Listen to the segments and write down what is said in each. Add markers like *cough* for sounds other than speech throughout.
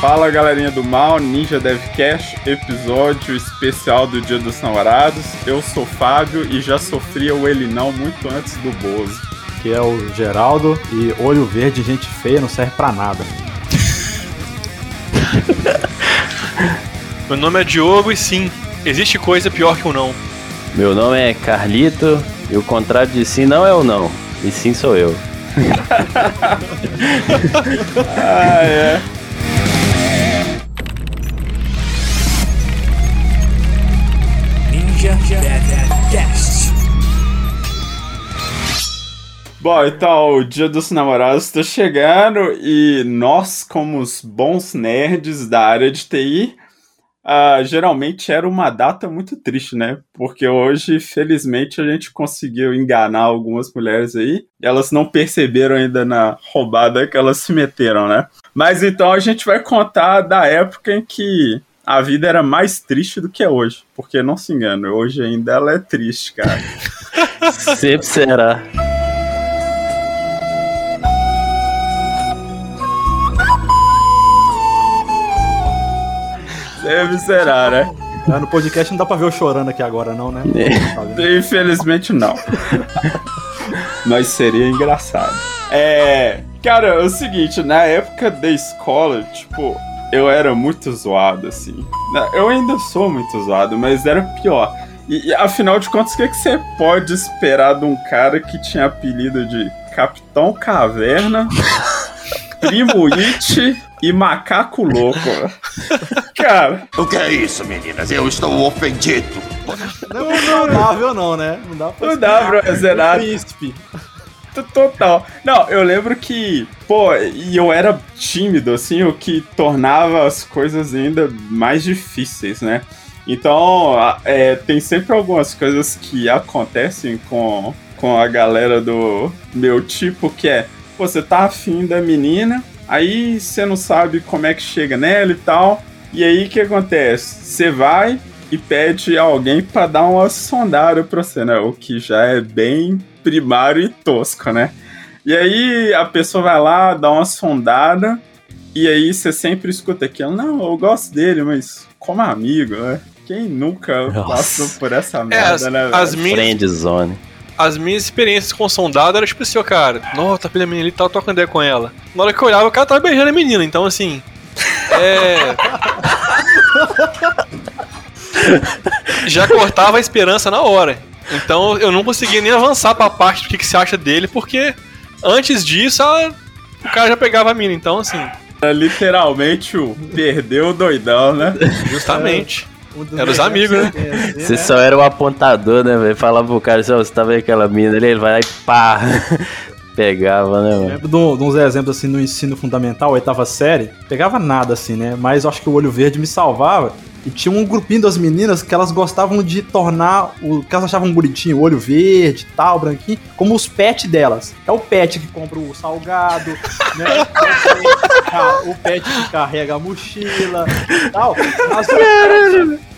Fala galerinha do mal, Ninja Devcast, episódio especial do Dia dos Namorados. Eu sou Fábio e já sofria o ele não muito antes do Bozo. Que é o Geraldo e olho verde, gente feia, não serve pra nada. Meu nome é Diogo e sim, existe coisa pior que um não. Meu nome é Carlito e o contrário de sim não é o não, e sim sou eu. *laughs* ah, é. Bom, então, o Dia dos Namorados está chegando e nós, como os bons nerds da área de TI, uh, geralmente era uma data muito triste, né? Porque hoje, felizmente, a gente conseguiu enganar algumas mulheres aí. E elas não perceberam ainda na roubada que elas se meteram, né? Mas então a gente vai contar da época em que a vida era mais triste do que é hoje. Porque não se engane, hoje ainda ela é triste, cara. *laughs* Sempre será. Deve será, né? Ah, no podcast não dá pra ver eu chorando aqui agora, não, né? É. Infelizmente não. Mas seria engraçado. É. Cara, é o seguinte, na época da escola, tipo, eu era muito zoado, assim. Eu ainda sou muito zoado, mas era pior. E, e afinal de contas, o que, é que você pode esperar de um cara que tinha apelido de Capitão Caverna, *laughs* Primo It e macaco louco. Cara. O que é isso, meninas? Eu estou ofendido. Não, não, não, não, né? Não dá pra Não dá pra zerar. Príncipe. Total. Não, eu lembro que, pô, e eu era tímido, assim, o que tornava as coisas ainda mais difíceis, né? Então, é, tem sempre algumas coisas que acontecem com, com a galera do meu tipo, que é, pô, você tá afim da menina, Aí você não sabe como é que chega nela e tal. E aí o que acontece? Você vai e pede alguém para dar uma sondada pra você, né? O que já é bem primário e tosco, né? E aí a pessoa vai lá, dá uma sondada, e aí você sempre escuta aquilo, não, eu gosto dele, mas como amigo, né? Quem nunca Nossa. passou por essa merda, é, as, né? As minhas... Friend zone as minhas experiências com sondado era tipo assim, ó, cara, nossa, tá pela menina ali, tava trocando ideia com ela. Na hora que eu olhava, o cara tava beijando a menina, então assim. É. *laughs* Já cortava a esperança na hora. Então eu não conseguia nem avançar pra parte do que, que se acha dele, porque antes disso a... o cara já pegava a mina, então assim. É literalmente o perdeu o doidão, né? Justamente. Era os amigos, né? Você só era o apontador, né, velho? Falava pro cara, assim, você tá vendo aquela mina ali, ele vai lá e pá! *laughs* Pegava, né, mano? Lembro de, uns exemplos assim no ensino fundamental, oitava série. Pegava nada assim, né? Mas eu acho que o olho verde me salvava. E tinha um grupinho das meninas que elas gostavam de tornar o que elas achavam bonitinho, o olho verde, tal, branquinho, como os pets delas. É o pet que compra o salgado, *laughs* né? o pet que carrega a mochila, tal. Mas,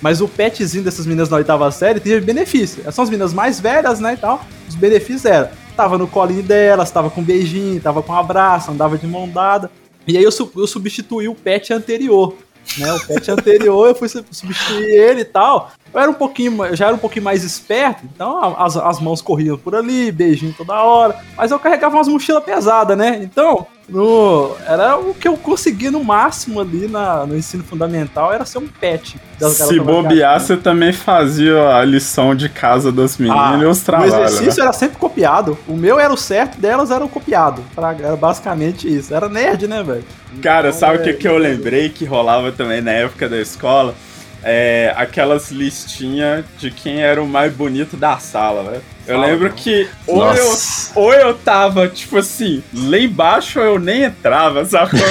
mas o petzinho dessas meninas na oitava série teve benefício. Essas são as meninas mais velhas, né, e tal. Os benefícios eram, tava no colinho delas, tava com um beijinho, tava com um abraço, andava de mão dada. E aí eu, eu substituí o pet anterior né? O pet anterior eu fui substituir ele e tal. Eu era um pouquinho, eu já era um pouquinho mais esperto, então as, as mãos corriam por ali, beijinho toda hora. Mas eu carregava umas mochilas pesadas, né? Então, no, era o que eu consegui no máximo ali na, no ensino fundamental, era ser um pet. Se bobear, você também fazia a lição de casa das meninas ah, e os trabalhos. O exercício né? era sempre copiado. O meu era o certo, delas era o copiado. Era basicamente isso. Era nerd, né, velho? Cara, então, sabe o que, que eu lembrei que rolava também na época da escola? É, aquelas listinhas de quem era o mais bonito da sala, né? Eu lembro que ou eu, ou eu tava, tipo assim, lá embaixo ou eu nem entrava, sabe? *laughs*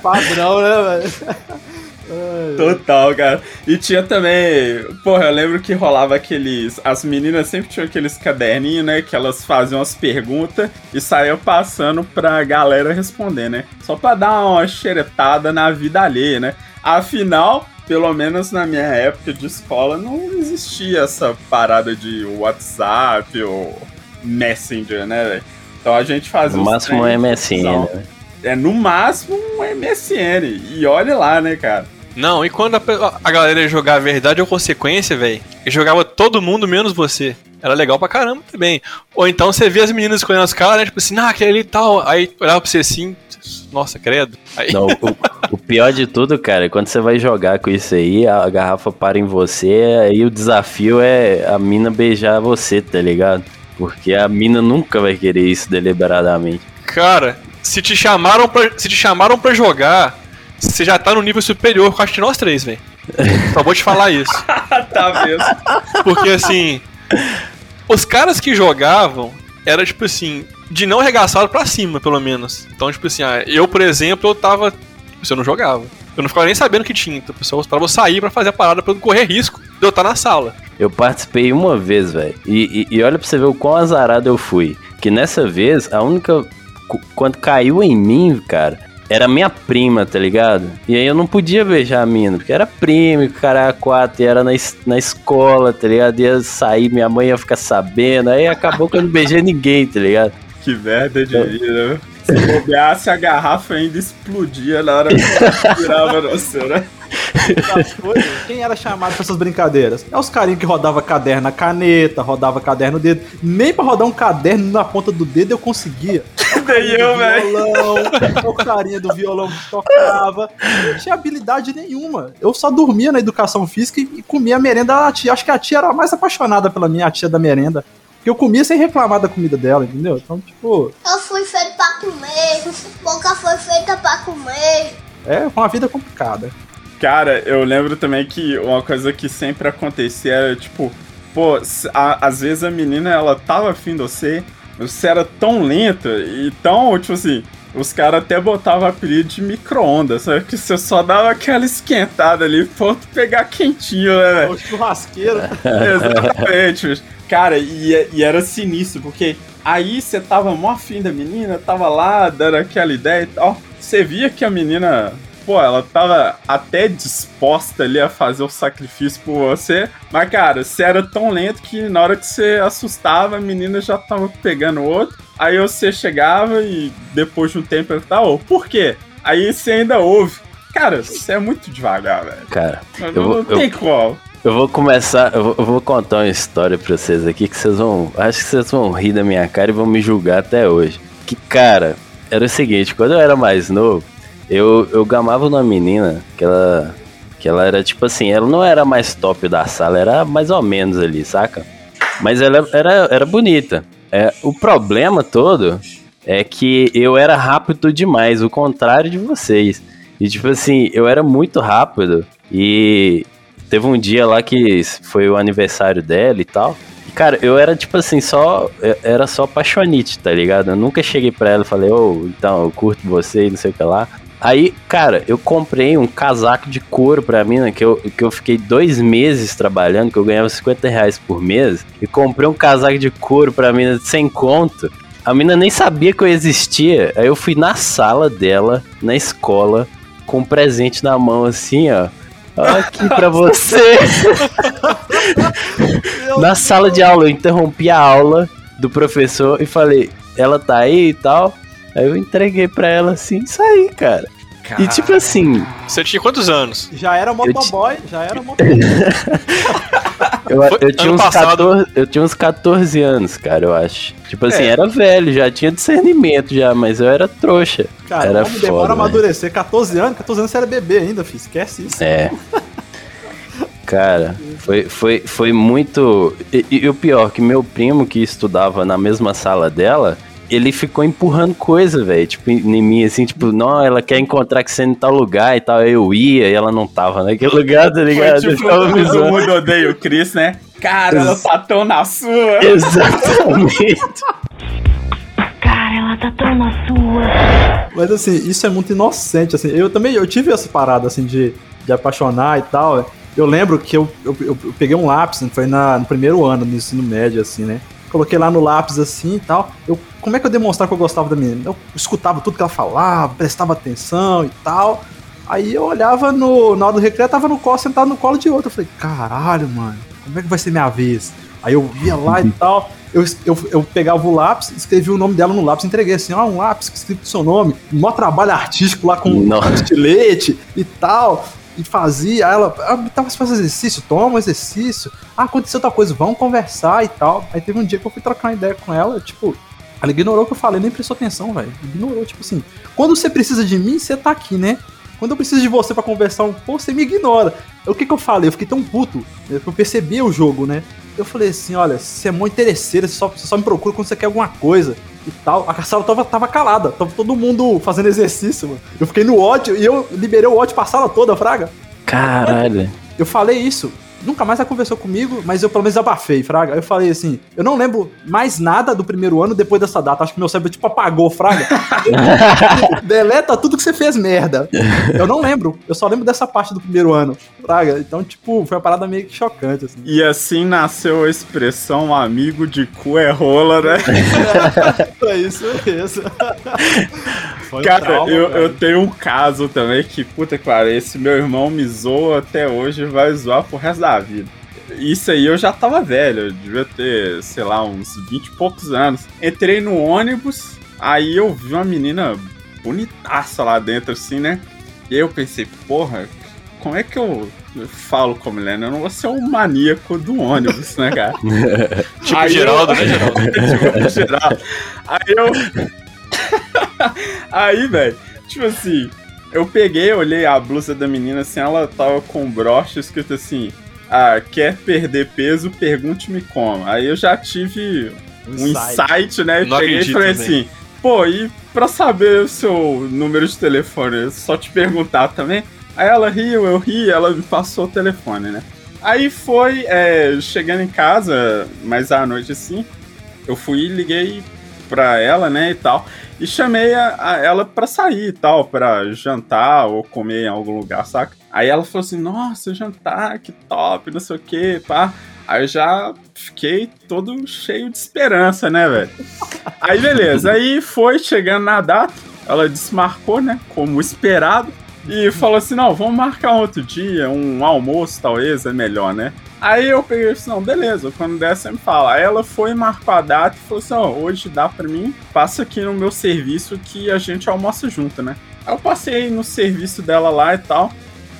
Padrão, né, velho? Total, cara. E tinha também. Porra, eu lembro que rolava aqueles. As meninas sempre tinham aqueles caderninhos, né? Que elas faziam as perguntas e saíam passando pra galera responder, né? Só pra dar uma xeretada na vida alheia, né? Afinal, pelo menos na minha época de escola, não existia essa parada de WhatsApp ou Messenger, né, velho? Então a gente fazia. O máximo é MSN, né? é no máximo um MSN. E olha lá, né, cara? Não, e quando a, a galera ia jogar verdade ou consequência, velho, e jogava todo mundo menos você. Era legal pra caramba também. Ou então você via as meninas escolhendo os caras, né? Tipo assim, ah, aquele ali e tal. Aí olhava pra você assim, nossa, credo. Aí, Não, o, o pior de tudo, cara, é quando você vai jogar com isso aí, a garrafa para em você, aí o desafio é a mina beijar você, tá ligado? Porque a mina nunca vai querer isso deliberadamente. cara, se te chamaram pra, se te chamaram pra jogar, você já tá no nível superior com acho que nós três, velho. Só vou te falar isso. *laughs* tá mesmo. Porque assim, os caras que jogavam era tipo assim, de não arregaçado pra cima, pelo menos. Então, tipo assim, ah, eu, por exemplo, eu tava. Tipo, eu não jogava. Eu não ficava nem sabendo que tinha. Então, pessoal esperava eu sair pra fazer a parada pra eu não correr risco de eu estar na sala. Eu participei uma vez, velho. E, e- e olha pra você ver o quão azarado eu fui. Que nessa vez, a única. Quando caiu em mim, cara, era minha prima, tá ligado? E aí eu não podia beijar a mina, porque era prima, e o cara era quatro, e era na, es- na escola, tá ligado? Ia sair, minha mãe ia ficar sabendo. Aí acabou que eu não beijei ninguém, tá ligado? Que merda de vida, né? Se bobeasse, a garrafa ainda explodia na hora que ela virava no seu, né? quem era chamado pra essas brincadeiras? É os carinhos que rodava caderno na caneta, rodava caderno no dedo. Nem pra rodar um caderno na ponta do dedo eu conseguia. *laughs* Nem eu, velho. violão, o carinha do violão que tocava. Eu não tinha habilidade nenhuma. Eu só dormia na educação física e, e comia a merenda da tia. Acho que a tia era a mais apaixonada pela minha, a tia da merenda. Porque eu comia sem reclamar da comida dela, entendeu? Então, tipo, Eu fui feito pra comer, boca foi feita pra comer. é uma vida complicada. Cara, eu lembro também que uma coisa que sempre acontecia era tipo, pô, a- às vezes a menina ela tava afim de você, você era tão lenta e tão, tipo assim, os caras até botavam apelido de micro-ondas, sabe? Que você só dava aquela esquentada ali pra outro pegar quentinho, né, velho? O churrasqueiro. *laughs* Exatamente. Cara, e, e era sinistro, porque aí você tava mó afim da menina, tava lá, dando aquela ideia e tal. Você via que a menina, pô, ela tava até disposta ali a fazer o sacrifício por você. Mas, cara, você era tão lento que na hora que você assustava, a menina já tava pegando outro. Aí você chegava e depois de um tempo perguntava, ô, por quê? Aí você ainda ouve. Cara, você é muito devagar, velho. Cara, Não, Eu vou- não tem como. eu vou começar, eu vou, eu vou contar uma história pra vocês aqui que vocês vão. Acho que vocês vão rir da minha cara e vão me julgar até hoje. Que, cara, era o seguinte, quando eu era mais novo, eu, eu gamava uma menina que ela. Que ela era tipo assim, ela não era mais top da sala, era mais ou menos ali, saca? Mas ela era, era bonita. É, o problema todo é que eu era rápido demais, o contrário de vocês. E tipo assim, eu era muito rápido e teve um dia lá que foi o aniversário dela e tal. E, cara, eu era tipo assim, só. eu Era só apaixonite, tá ligado? Eu nunca cheguei pra ela e falei, ô, então, eu curto você e não sei o que lá. Aí, cara, eu comprei um casaco de couro pra mina, que eu, que eu fiquei dois meses trabalhando, que eu ganhava 50 reais por mês, e comprei um casaco de couro pra mina sem conto. A mina nem sabia que eu existia. Aí eu fui na sala dela, na escola, com um presente na mão assim, ó. Aqui pra *laughs* você. na sala de aula, eu interrompi a aula do professor e falei, ela tá aí e tal. Aí eu entreguei pra ela assim e saí, cara. E tipo assim, Você tinha quantos anos? Já era motoboy, já era motoboy. *laughs* eu, eu tinha uns passado. 14, eu tinha uns 14 anos, cara, eu acho. Tipo assim, É. era velho, já tinha discernimento já, mas eu era trouxa. Cara, era homem demora a foda, velho. amadurecer. 14 anos, 14 anos você era bebê ainda, filho. Esquece isso. É. *laughs* Cara, foi, foi, foi muito. E, e o pior, que meu primo que estudava na mesma sala dela, ele ficou empurrando coisa, velho. Tipo, em mim, assim, tipo, não, ela quer encontrar que você em tal lugar e tal. Aí Eu ia e ela não tava naquele lugar, tá ligado? Foi Eu tipo todo mundo odeia o Chris, né? Cara, ela tá tão na sua. *laughs* Exatamente. Cara, ela tá tão na sua. Mas assim, isso é muito inocente, assim. Eu também, eu tive essa parada, assim, de, de apaixonar e tal. Eu lembro que eu, eu, eu peguei um lápis, né, foi na, no primeiro ano do ensino médio, assim, né? Coloquei lá no lápis, assim, e tal. Eu, como é que eu demonstrava que eu gostava da menina? Eu escutava tudo que ela falava, prestava atenção e tal. Aí eu olhava no, na hora do recreio, tava no colo, sentado no colo de outro. Eu falei, caralho, mano, como é que vai ser minha vez? Aí eu via lá e tal. eu, eu, eu pegava o lápis, escrevia o nome dela no lápis, entreguei assim, ó, um lápis escrito o seu nome, mó trabalho artístico lá com *laughs* estilete e tal. E fazia, aí ela, ah, tava fazendo exercício, toma um exercício. Ah, aconteceu outra coisa, vamos conversar e tal. Aí teve um dia que eu fui trocar uma ideia com ela, tipo, ela ignorou o que eu falei, nem prestou atenção, velho. Ignorou, tipo assim, quando você precisa de mim, você tá aqui, né? Quando eu preciso de você pra conversar um pouco, você me ignora. O que que eu falei? Eu fiquei tão puto, né, eu percebi o jogo, né? Eu falei assim, olha, você é muito interesseira, você só, você só me procura quando você quer alguma coisa e tal. A sala tava, tava calada, tava todo mundo fazendo exercício, mano. Eu fiquei no ódio e eu liberei o ódio pra sala toda, Fraga. Caralho. Eu falei isso. Nunca mais ela conversou comigo, mas eu pelo menos abafei, Fraga. Eu falei assim: eu não lembro mais nada do primeiro ano depois dessa data. Acho que meu cérebro tipo apagou, Fraga. *laughs* Deleta tudo que você fez merda. Eu não lembro. Eu só lembro dessa parte do primeiro ano, Fraga. Então, tipo, foi uma parada meio que chocante, assim. E assim nasceu a expressão amigo de cu é rola, né? *laughs* Foi isso mesmo. Foi um Cara, trauma, eu, eu tenho um caso também que, puta que pariu, esse meu irmão me zoa até hoje e vai zoar pro resto da vida. Isso aí eu já tava velho, eu devia ter, sei lá, uns 20 e poucos anos. Entrei no ônibus, aí eu vi uma menina bonitaça lá dentro, assim, né? E aí eu pensei, porra, como é que eu falo com a mulher? né? Eu não vou ser um maníaco do ônibus, né, cara? *laughs* Tipo Aí Geraldo, eu- né, *laughs* Geraldo? tipo, Geraldo. Aí eu. *laughs* Aí, velho, tipo assim, eu peguei, olhei a blusa da menina assim, ela tava com um broche escrito assim: Ah, quer perder peso? Pergunte-me como. Aí eu já tive um insight, né? E Não peguei e acredito, falei né? assim: Pô, e pra saber o seu número de telefone, eu só te perguntar também? Aí ela riu, eu ri, ela me passou o telefone, né? Aí foi, é, chegando em casa, mais à noite assim, eu fui e liguei pra ela, né, e tal, e chamei a, a ela pra sair e tal, pra jantar ou comer em algum lugar, saca? Aí ela falou assim, nossa, jantar, que top, não sei o que, pá. Aí eu já fiquei todo cheio de esperança, né, velho? Aí beleza, aí foi chegando na data, ela desmarcou, né, como esperado, e falou assim, não, vamos marcar outro dia, um almoço talvez, é melhor, né? Aí eu peguei disse, não, beleza, quando der você me fala. Aí ela foi, marcou a data e falou assim, ó, hoje dá pra mim, passa aqui no meu serviço que a gente almoça junto, né? Aí eu passei no serviço dela lá e tal.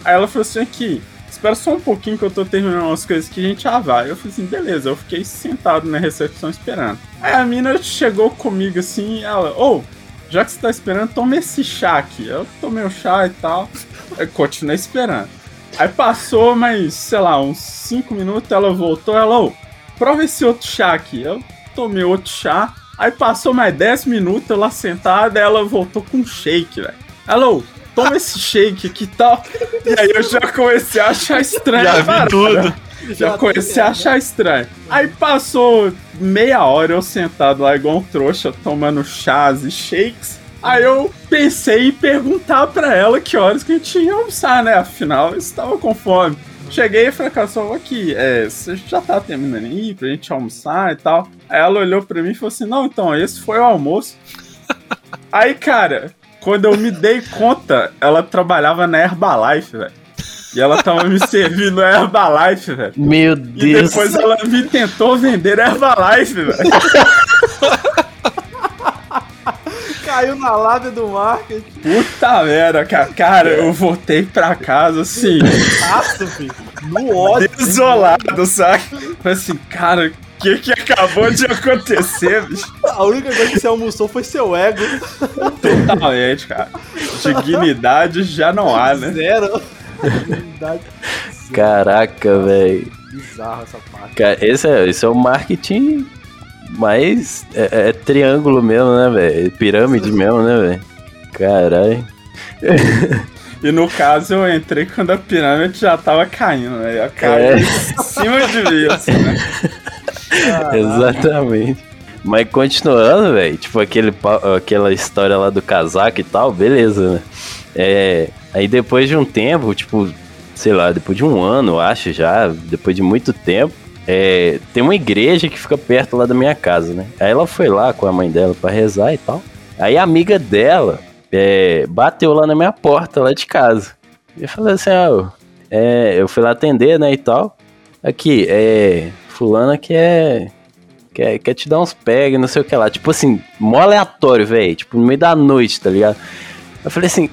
Aí ela falou assim, aqui, espera só um pouquinho que eu tô terminando umas coisas que a gente já vai. Eu falei assim, beleza, eu fiquei sentado na recepção esperando. Aí a mina chegou comigo assim, ela, ô, já que você tá esperando, toma esse chá aqui. Eu tomei o chá e tal, eu continuei esperando. Aí passou, mas, sei lá, uns 5 minutos, ela voltou, ela, ô, prova esse outro chá aqui. Eu tomei outro chá, aí passou mais 10 minutos, eu lá sentada, ela voltou com um shake, velho. Ela, ô, toma esse shake aqui e tal. E aí eu já comecei a achar estranho. Já vi parada. tudo. Já comecei a achar estranho. Aí passou meia hora eu sentado lá igual um trouxa, tomando chás e shakes. Aí eu pensei em perguntar pra ela que horas que a gente ia almoçar, né? Afinal, eu estava com fome. Cheguei e falei, cara, só aqui, é, você já tá terminando aí pra gente almoçar e tal. Aí ela olhou pra mim e falou assim, não, então, esse foi o almoço. *laughs* aí, cara, quando eu me dei conta, ela trabalhava na Herbalife, velho. E ela tava me servindo Herbalife, velho. Meu E Deus. depois ela me tentou vender Herbalife, velho. Caiu na lábia do marketing. Puta merda, cara. Cara, eu voltei pra casa assim, Catástrofe. No ódio. desolado, sabe? Falei assim, cara, que que acabou de acontecer, bicho? A única coisa que você almoçou foi seu ego. Totalmente, cara. Dignidade já não há, né? Zero. Verdade. Caraca, velho. Bizarro essa parte. Cara, esse é, esse é o marketing mais. É, é triângulo mesmo, né, velho? Pirâmide mesmo, né, velho? Caralho. E no caso eu entrei quando a pirâmide já tava caindo, né? Eu caí É. em cima de mim, assim, né? *laughs* Exatamente. Mas continuando, velho, tipo aquele, aquela história lá do casaco e tal, beleza, né? É, aí depois de um tempo, tipo, sei lá, depois de um ano, acho já, depois de muito tempo, é, tem uma igreja que fica perto lá da minha casa, né? Aí ela foi lá com a mãe dela pra rezar e tal. Aí a amiga dela é, bateu lá na minha porta, lá de casa. E eu falei assim, ó, é, eu fui lá atender, né, e tal. Aqui, é, fulana quer, quer, quer te dar uns pega, não sei o que lá. Tipo assim, mó aleatório, velho. Tipo, no meio da noite, tá ligado? Eu falei assim,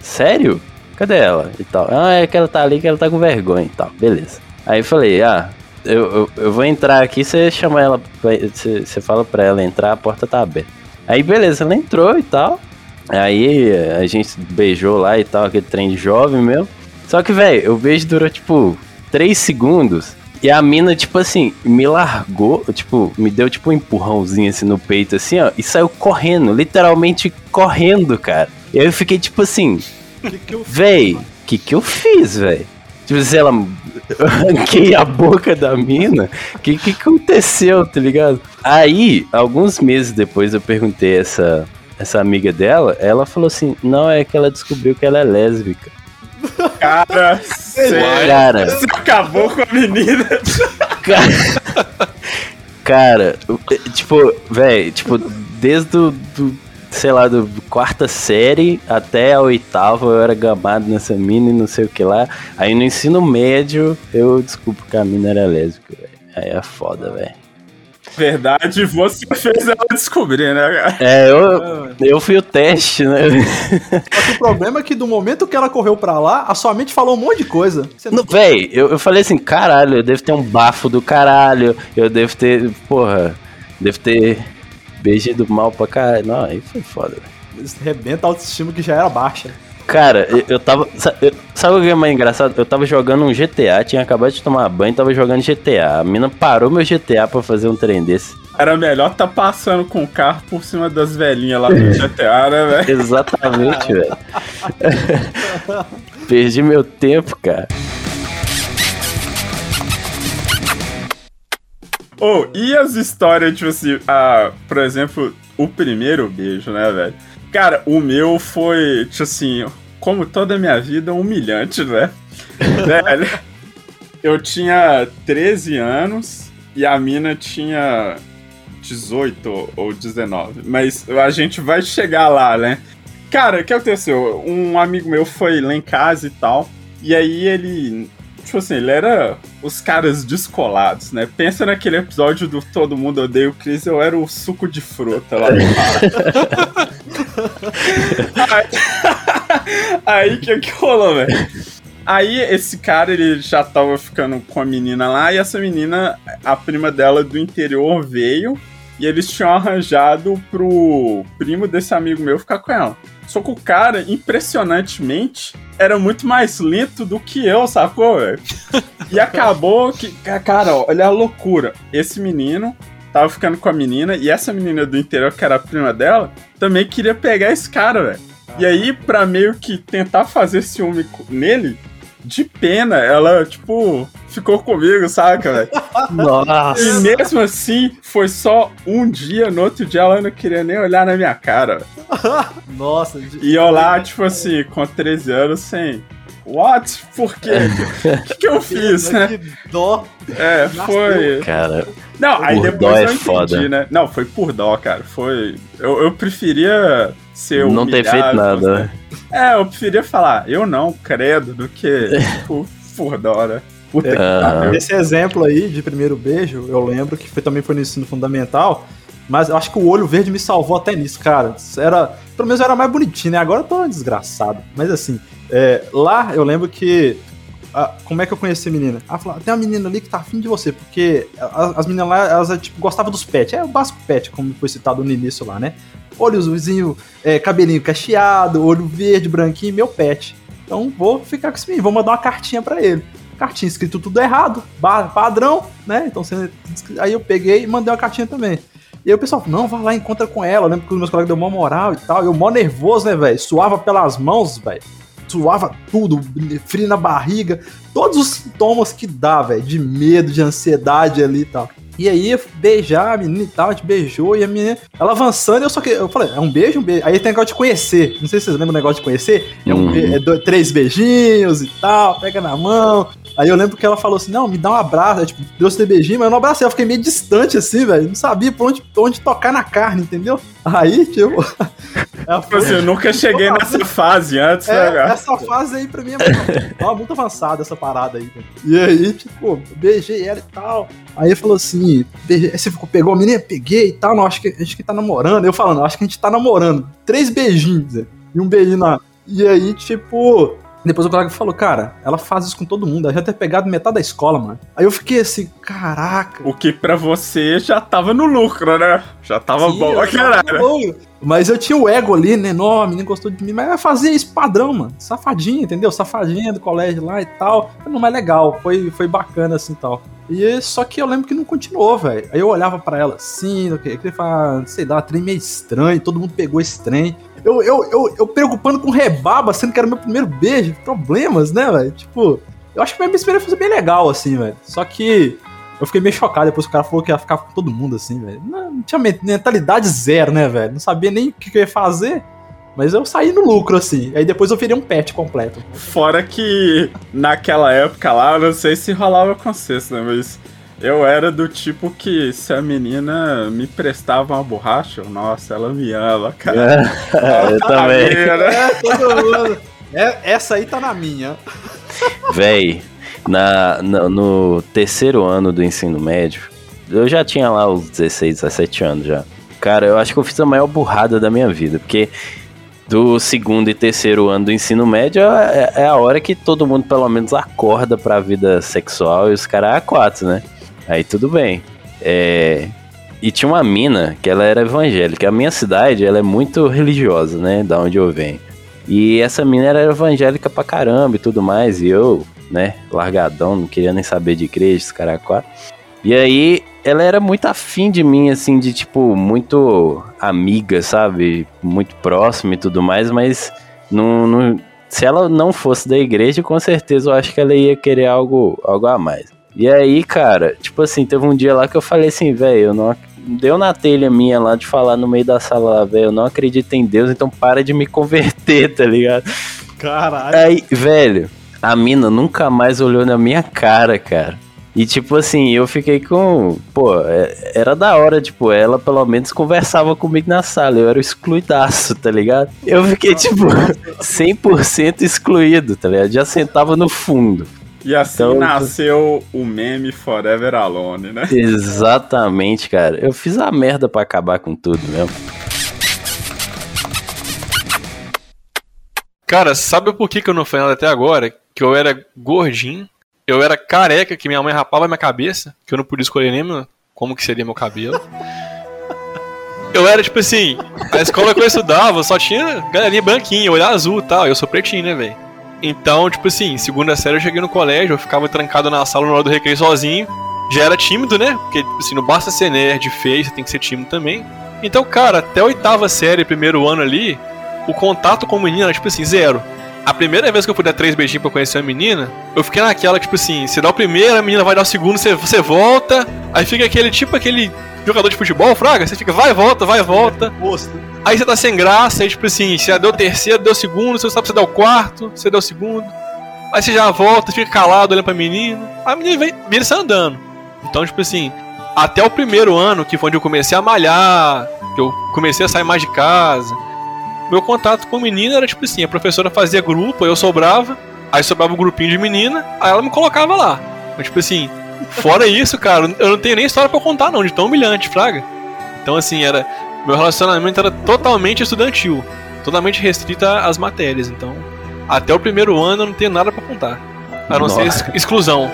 sério? Cadê ela? E tal. Ah, é que ela tá ali, que ela tá com vergonha e tal. Beleza. Aí eu falei, ah, eu, eu, eu vou entrar aqui, você chama ela, você, você fala pra ela entrar, a porta tá aberta. Aí beleza, ela entrou e tal. Aí a gente beijou lá e tal, aquele trem de jovem mesmo. Só que, velho, o beijo durou tipo 3 segundos. E a mina, tipo assim, me largou, tipo, me deu tipo um empurrãozinho assim no peito, assim, ó, e saiu correndo, literalmente correndo, cara. E aí eu fiquei tipo assim, Que que eu véi, que que eu fiz, véi? Tipo, se ela arranquei a boca da mina, que que aconteceu, tá ligado? Aí, alguns meses depois eu perguntei essa essa amiga dela, ela falou assim: "Não, é que ela descobriu que ela é lésbica". *laughs* Cara, você Cara, você acabou com a menina. Cara, cara é, tipo, velho, tipo, desde o, do, sei lá, do quarta série até a oitava eu era gamado nessa mina e não sei o que lá. Aí no ensino médio eu desculpo que a mina era lésbica, velho. Aí é foda, velho. Verdade, você fez ela descobrir, né, cara? É, eu, eu fui o teste, né? Só que o problema é que do momento que ela correu pra lá, a sua mente falou um monte de coisa. Você Não, véi, eu, eu falei assim, caralho, eu devo ter um bafo do caralho, eu devo ter, porra, devo ter beijado mal pra caralho. Não, aí foi foda, velho. rebenta a autoestima que já era baixa. Cara, eu, eu tava. eu- Sabe o que é mais engraçado? Eu tava jogando um GTA, tinha acabado de tomar banho, tava jogando GTA. A mina parou meu GTA pra fazer um trem desse. Era melhor tá passando com o carro por cima das velhinhas lá do GTA, né, velho? *laughs* Exatamente, velho. *laughs* Perdi meu tempo, cara. Ô, e as histórias, tipo assim, ah, por exemplo, o primeiro beijo, né, velho? Cara, o meu foi, tipo assim, como toda a minha vida, humilhante, né? *laughs* velho, eu tinha 13 anos e a mina tinha 18 ou 19. Mas a gente vai chegar lá, né? Cara, o que aconteceu? Um amigo meu foi lá em casa e tal. E aí ele. Tipo assim, ele era os caras descolados, né? Pensa naquele episódio do Todo Mundo Odeia o Chris, eu era o suco de fruta lá do *laughs* *laughs* Aí, que que rolou, velho? Aí esse cara, ele já tava ficando com a menina lá, e essa menina, a prima dela do interior veio, e eles tinham arranjado pro primo desse amigo meu ficar com ela. Só que o cara, impressionantemente, era muito mais lento do que eu, sacou, velho? E acabou que. Cara, olha a loucura. Esse menino tava ficando com a menina, e essa menina do interior, que era a prima dela, também queria pegar esse cara, velho. E aí, pra meio que tentar fazer ciúme nele, de pena, ela, tipo, ficou comigo, saca, velho? *laughs* Nossa. E mesmo assim, foi só um dia, no outro dia ela não queria nem olhar na minha cara. velho. Nossa, de- E eu lá, tipo assim, com 13 anos, sem. What? Por quê? O *laughs* que, que eu fiz, né? Que dó. É, foi. Cara, Não, aí Por depois dó é eu entendi, foda. né? Não, foi por dó, cara. Foi. Eu, eu preferia ser não ter feito humilhado, nada, né? É, eu preferia falar, eu não, credo, do que, *laughs* tipo, por dó, né? Puta que Ah. pariu. Esse exemplo aí de primeiro beijo, eu lembro que foi, também foi no ensino fundamental, mas eu acho que o olho verde me salvou até nisso, cara. Era, pelo menos eu era mais bonitinho, né? Agora eu tô desgraçado. Mas assim, é, lá eu lembro que. Ah, como é que eu conheci a menina? Ela falou: tem uma menina ali que tá afim de você, porque a- as meninas lá, elas tipo, gostavam dos pets. É o básico pet, como foi citado no início lá, né? Olhozinho, é, cabelinho cacheado, olho verde, branquinho, meu pet. Então vou ficar com esse menino, vou mandar uma cartinha pra ele. Cartinha escrito tudo errado, padrão, né? Então aí eu peguei e mandei uma cartinha também. E aí o pessoal, não, vai lá, encontra com ela. Eu lembro que os meus colegas deu mó moral e tal. Eu mó nervoso, né, velho? Suava pelas mãos, velho. Suava tudo, frio na barriga. Todos os sintomas que dá, velho. De medo, de ansiedade ali e tal. E aí, beijar a menina e tal, a gente beijou, e a menina, ela avançando, eu só que. Eu falei, é um beijo, um beijo. Aí tem negócio de conhecer. Não sei se vocês lembram o negócio de conhecer. É, um Uhum. é dois- três beijinhos e tal, pega na mão. Aí eu lembro que ela falou assim: não, me dá um abraço. Aí, tipo, deu esse beijinho, mas eu não abracei. Eu fiquei meio distante assim, velho. Não sabia por onde, por onde tocar na carne, entendeu? Aí, tipo, *laughs* Ela Tipo assim, eu nunca cheguei nessa fase antes, né, É, cara? essa fase aí pra mim é muito, *laughs* ó, muito avançada, essa parada aí. E aí, tipo, beijei ela e tal. Aí falou assim: beijei, aí você ficou, pegou a menina? Peguei e tal. Não, acho que, acho que tá namorando. Eu falando, acho que a gente tá namorando. Três beijinhos, e um beijinho na. E aí, tipo. Depois o colega falou, cara, ela faz isso com todo mundo, ela já ter pegado metade da escola, mano. Aí eu fiquei assim, caraca. O que pra você já tava no lucro, né? Já tava Sim, bom pra caralho. Mas eu tinha o ego ali, né? Não, a menina gostou de mim, mas eu fazia isso padrão, mano. Safadinha, entendeu? Safadinha do colégio lá e tal. Não, mas legal, foi, foi bacana assim e tal. E só que eu lembro que não continuou, velho. Aí eu olhava pra ela assim, falar, sei lá, trem meio estranho, todo mundo pegou esse trem. Eu, eu, eu, eu preocupando com rebaba, sendo que era meu primeiro beijo, problemas, né, velho? Tipo, eu acho que minha experiência foi bem legal, assim, velho. Só que eu fiquei meio chocado depois que o cara falou que ia ficar com todo mundo, assim, velho. Não, não tinha men- mentalidade zero, né, velho? Não sabia nem o que, que eu ia fazer. Mas eu saí no lucro, assim. Aí depois eu virei um pet completo. Fora que naquela época lá, não sei se rolava com vocês, né? Mas eu era do tipo que se a menina me prestava uma borracha, nossa, ela me ama, cara. eu também. Sabia, né? É, todo mundo. É, essa aí tá na minha. Véi, na, na- no terceiro ano do ensino médio, eu já tinha lá os 16, 17 anos já. Cara, eu acho que eu fiz a maior burrada da minha vida, porque do segundo e terceiro ano do ensino médio é, é a hora que todo mundo pelo menos acorda pra vida sexual e os caras é a quatro, né? Aí tudo bem. É, E tinha uma mina que ela era evangélica. A minha cidade, ela é muito religiosa, né? Da onde eu venho. E essa mina era evangélica pra caramba e tudo mais. E eu, né, largadão, não queria nem saber de igreja, esse cara quatro. E aí, ela era muito afim de mim, assim, de tipo, muito amiga, sabe? Muito próxima e tudo mais, mas não, não- se ela não fosse da igreja, com certeza eu acho que ela ia querer algo, algo a mais. E aí, cara, tipo assim, teve um dia lá que eu falei assim, velho, eu não. Deu na telha minha lá de falar no meio da sala lá, velho, eu não acredito em Deus, então para de me converter, *laughs* tá ligado? Caralho. Aí, velho, a mina nunca mais olhou na minha cara, cara. E tipo assim, eu fiquei com. Pô, é- era da hora, tipo, ela pelo menos conversava comigo na sala. Eu era excluidaço, tá ligado? Eu fiquei, tipo, *laughs* 100% excluído, tá ligado? Já sentava no fundo. E assim Então- nasceu o meme Forever Alone, né? Exatamente, cara. Eu fiz a merda pra acabar com tudo mesmo. Cara, sabe por que, que eu não fui nada até agora? Que eu era gordinho, eu era careca, que minha mãe rapava minha cabeça, que eu não podia escolher nem meu- como que seria meu cabelo. Eu era tipo assim, a escola que eu estudava só tinha galerinha branquinha, olhar azul e tal, eu sou pretinho, né, velho? Então, tipo assim, segunda série eu cheguei no colégio, eu ficava trancado na sala na hora do recreio sozinho. Já era tímido, né? Porque, tipo assim, não basta ser nerd, feio, você tem que ser tímido também. Então, cara, até a oitava série, primeiro ano ali, o contato com a menina era, tipo assim, zero. A primeira vez que eu fui dar três beijinhos pra conhecer a menina, eu fiquei naquela, tipo assim, você dá o primeiro, a menina vai dar o segundo, você, você volta, aí fica aquele, tipo aquele jogador de futebol, fraga, você fica, vai, volta, vai, volta. Aí você tá sem graça, aí tipo assim, você deu o terceiro, deu o segundo, você não sabe se dá o quarto, você deu o segundo. Aí você já volta, fica calado olhando pra menina. A menina vem, vira você andando. Então, tipo assim, até o primeiro ano, que foi onde eu comecei a malhar, que eu comecei a sair mais de casa, meu contato com menina era tipo assim, a professora fazia grupo, eu sobrava, aí sobrava um grupinho de menina, aí ela me colocava lá. Mas tipo assim, fora isso, cara, eu não tenho nem história pra contar não, de tão humilhante, fraga. Então assim, era meu relacionamento era totalmente estudantil, totalmente restrita às matérias. Então, até o primeiro ano eu não tenho nada pra contar. A não ser Nossa. ex- exclusão.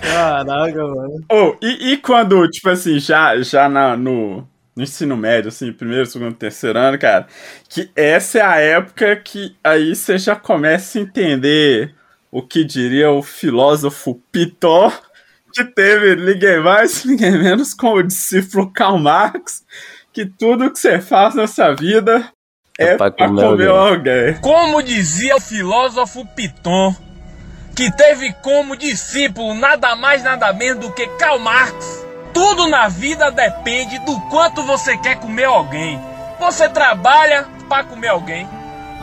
Caraca, mano. Oh, e, e quando, tipo assim, já, já na- no, no ensino médio, assim, primeiro, segundo, terceiro ano, cara, que essa é a época que aí você já começa a entender o que diria o filósofo Piton, que teve ninguém mais, *laughs* ninguém menos com o discípulo Karl Marx, que tudo que você faz nessa vida é, É pra comer comer alguém. alguém. Como dizia o filósofo Piton, que teve como discípulo nada mais nada menos do que Karl Marx. Tudo na vida depende do quanto você quer comer alguém. Você trabalha para comer alguém.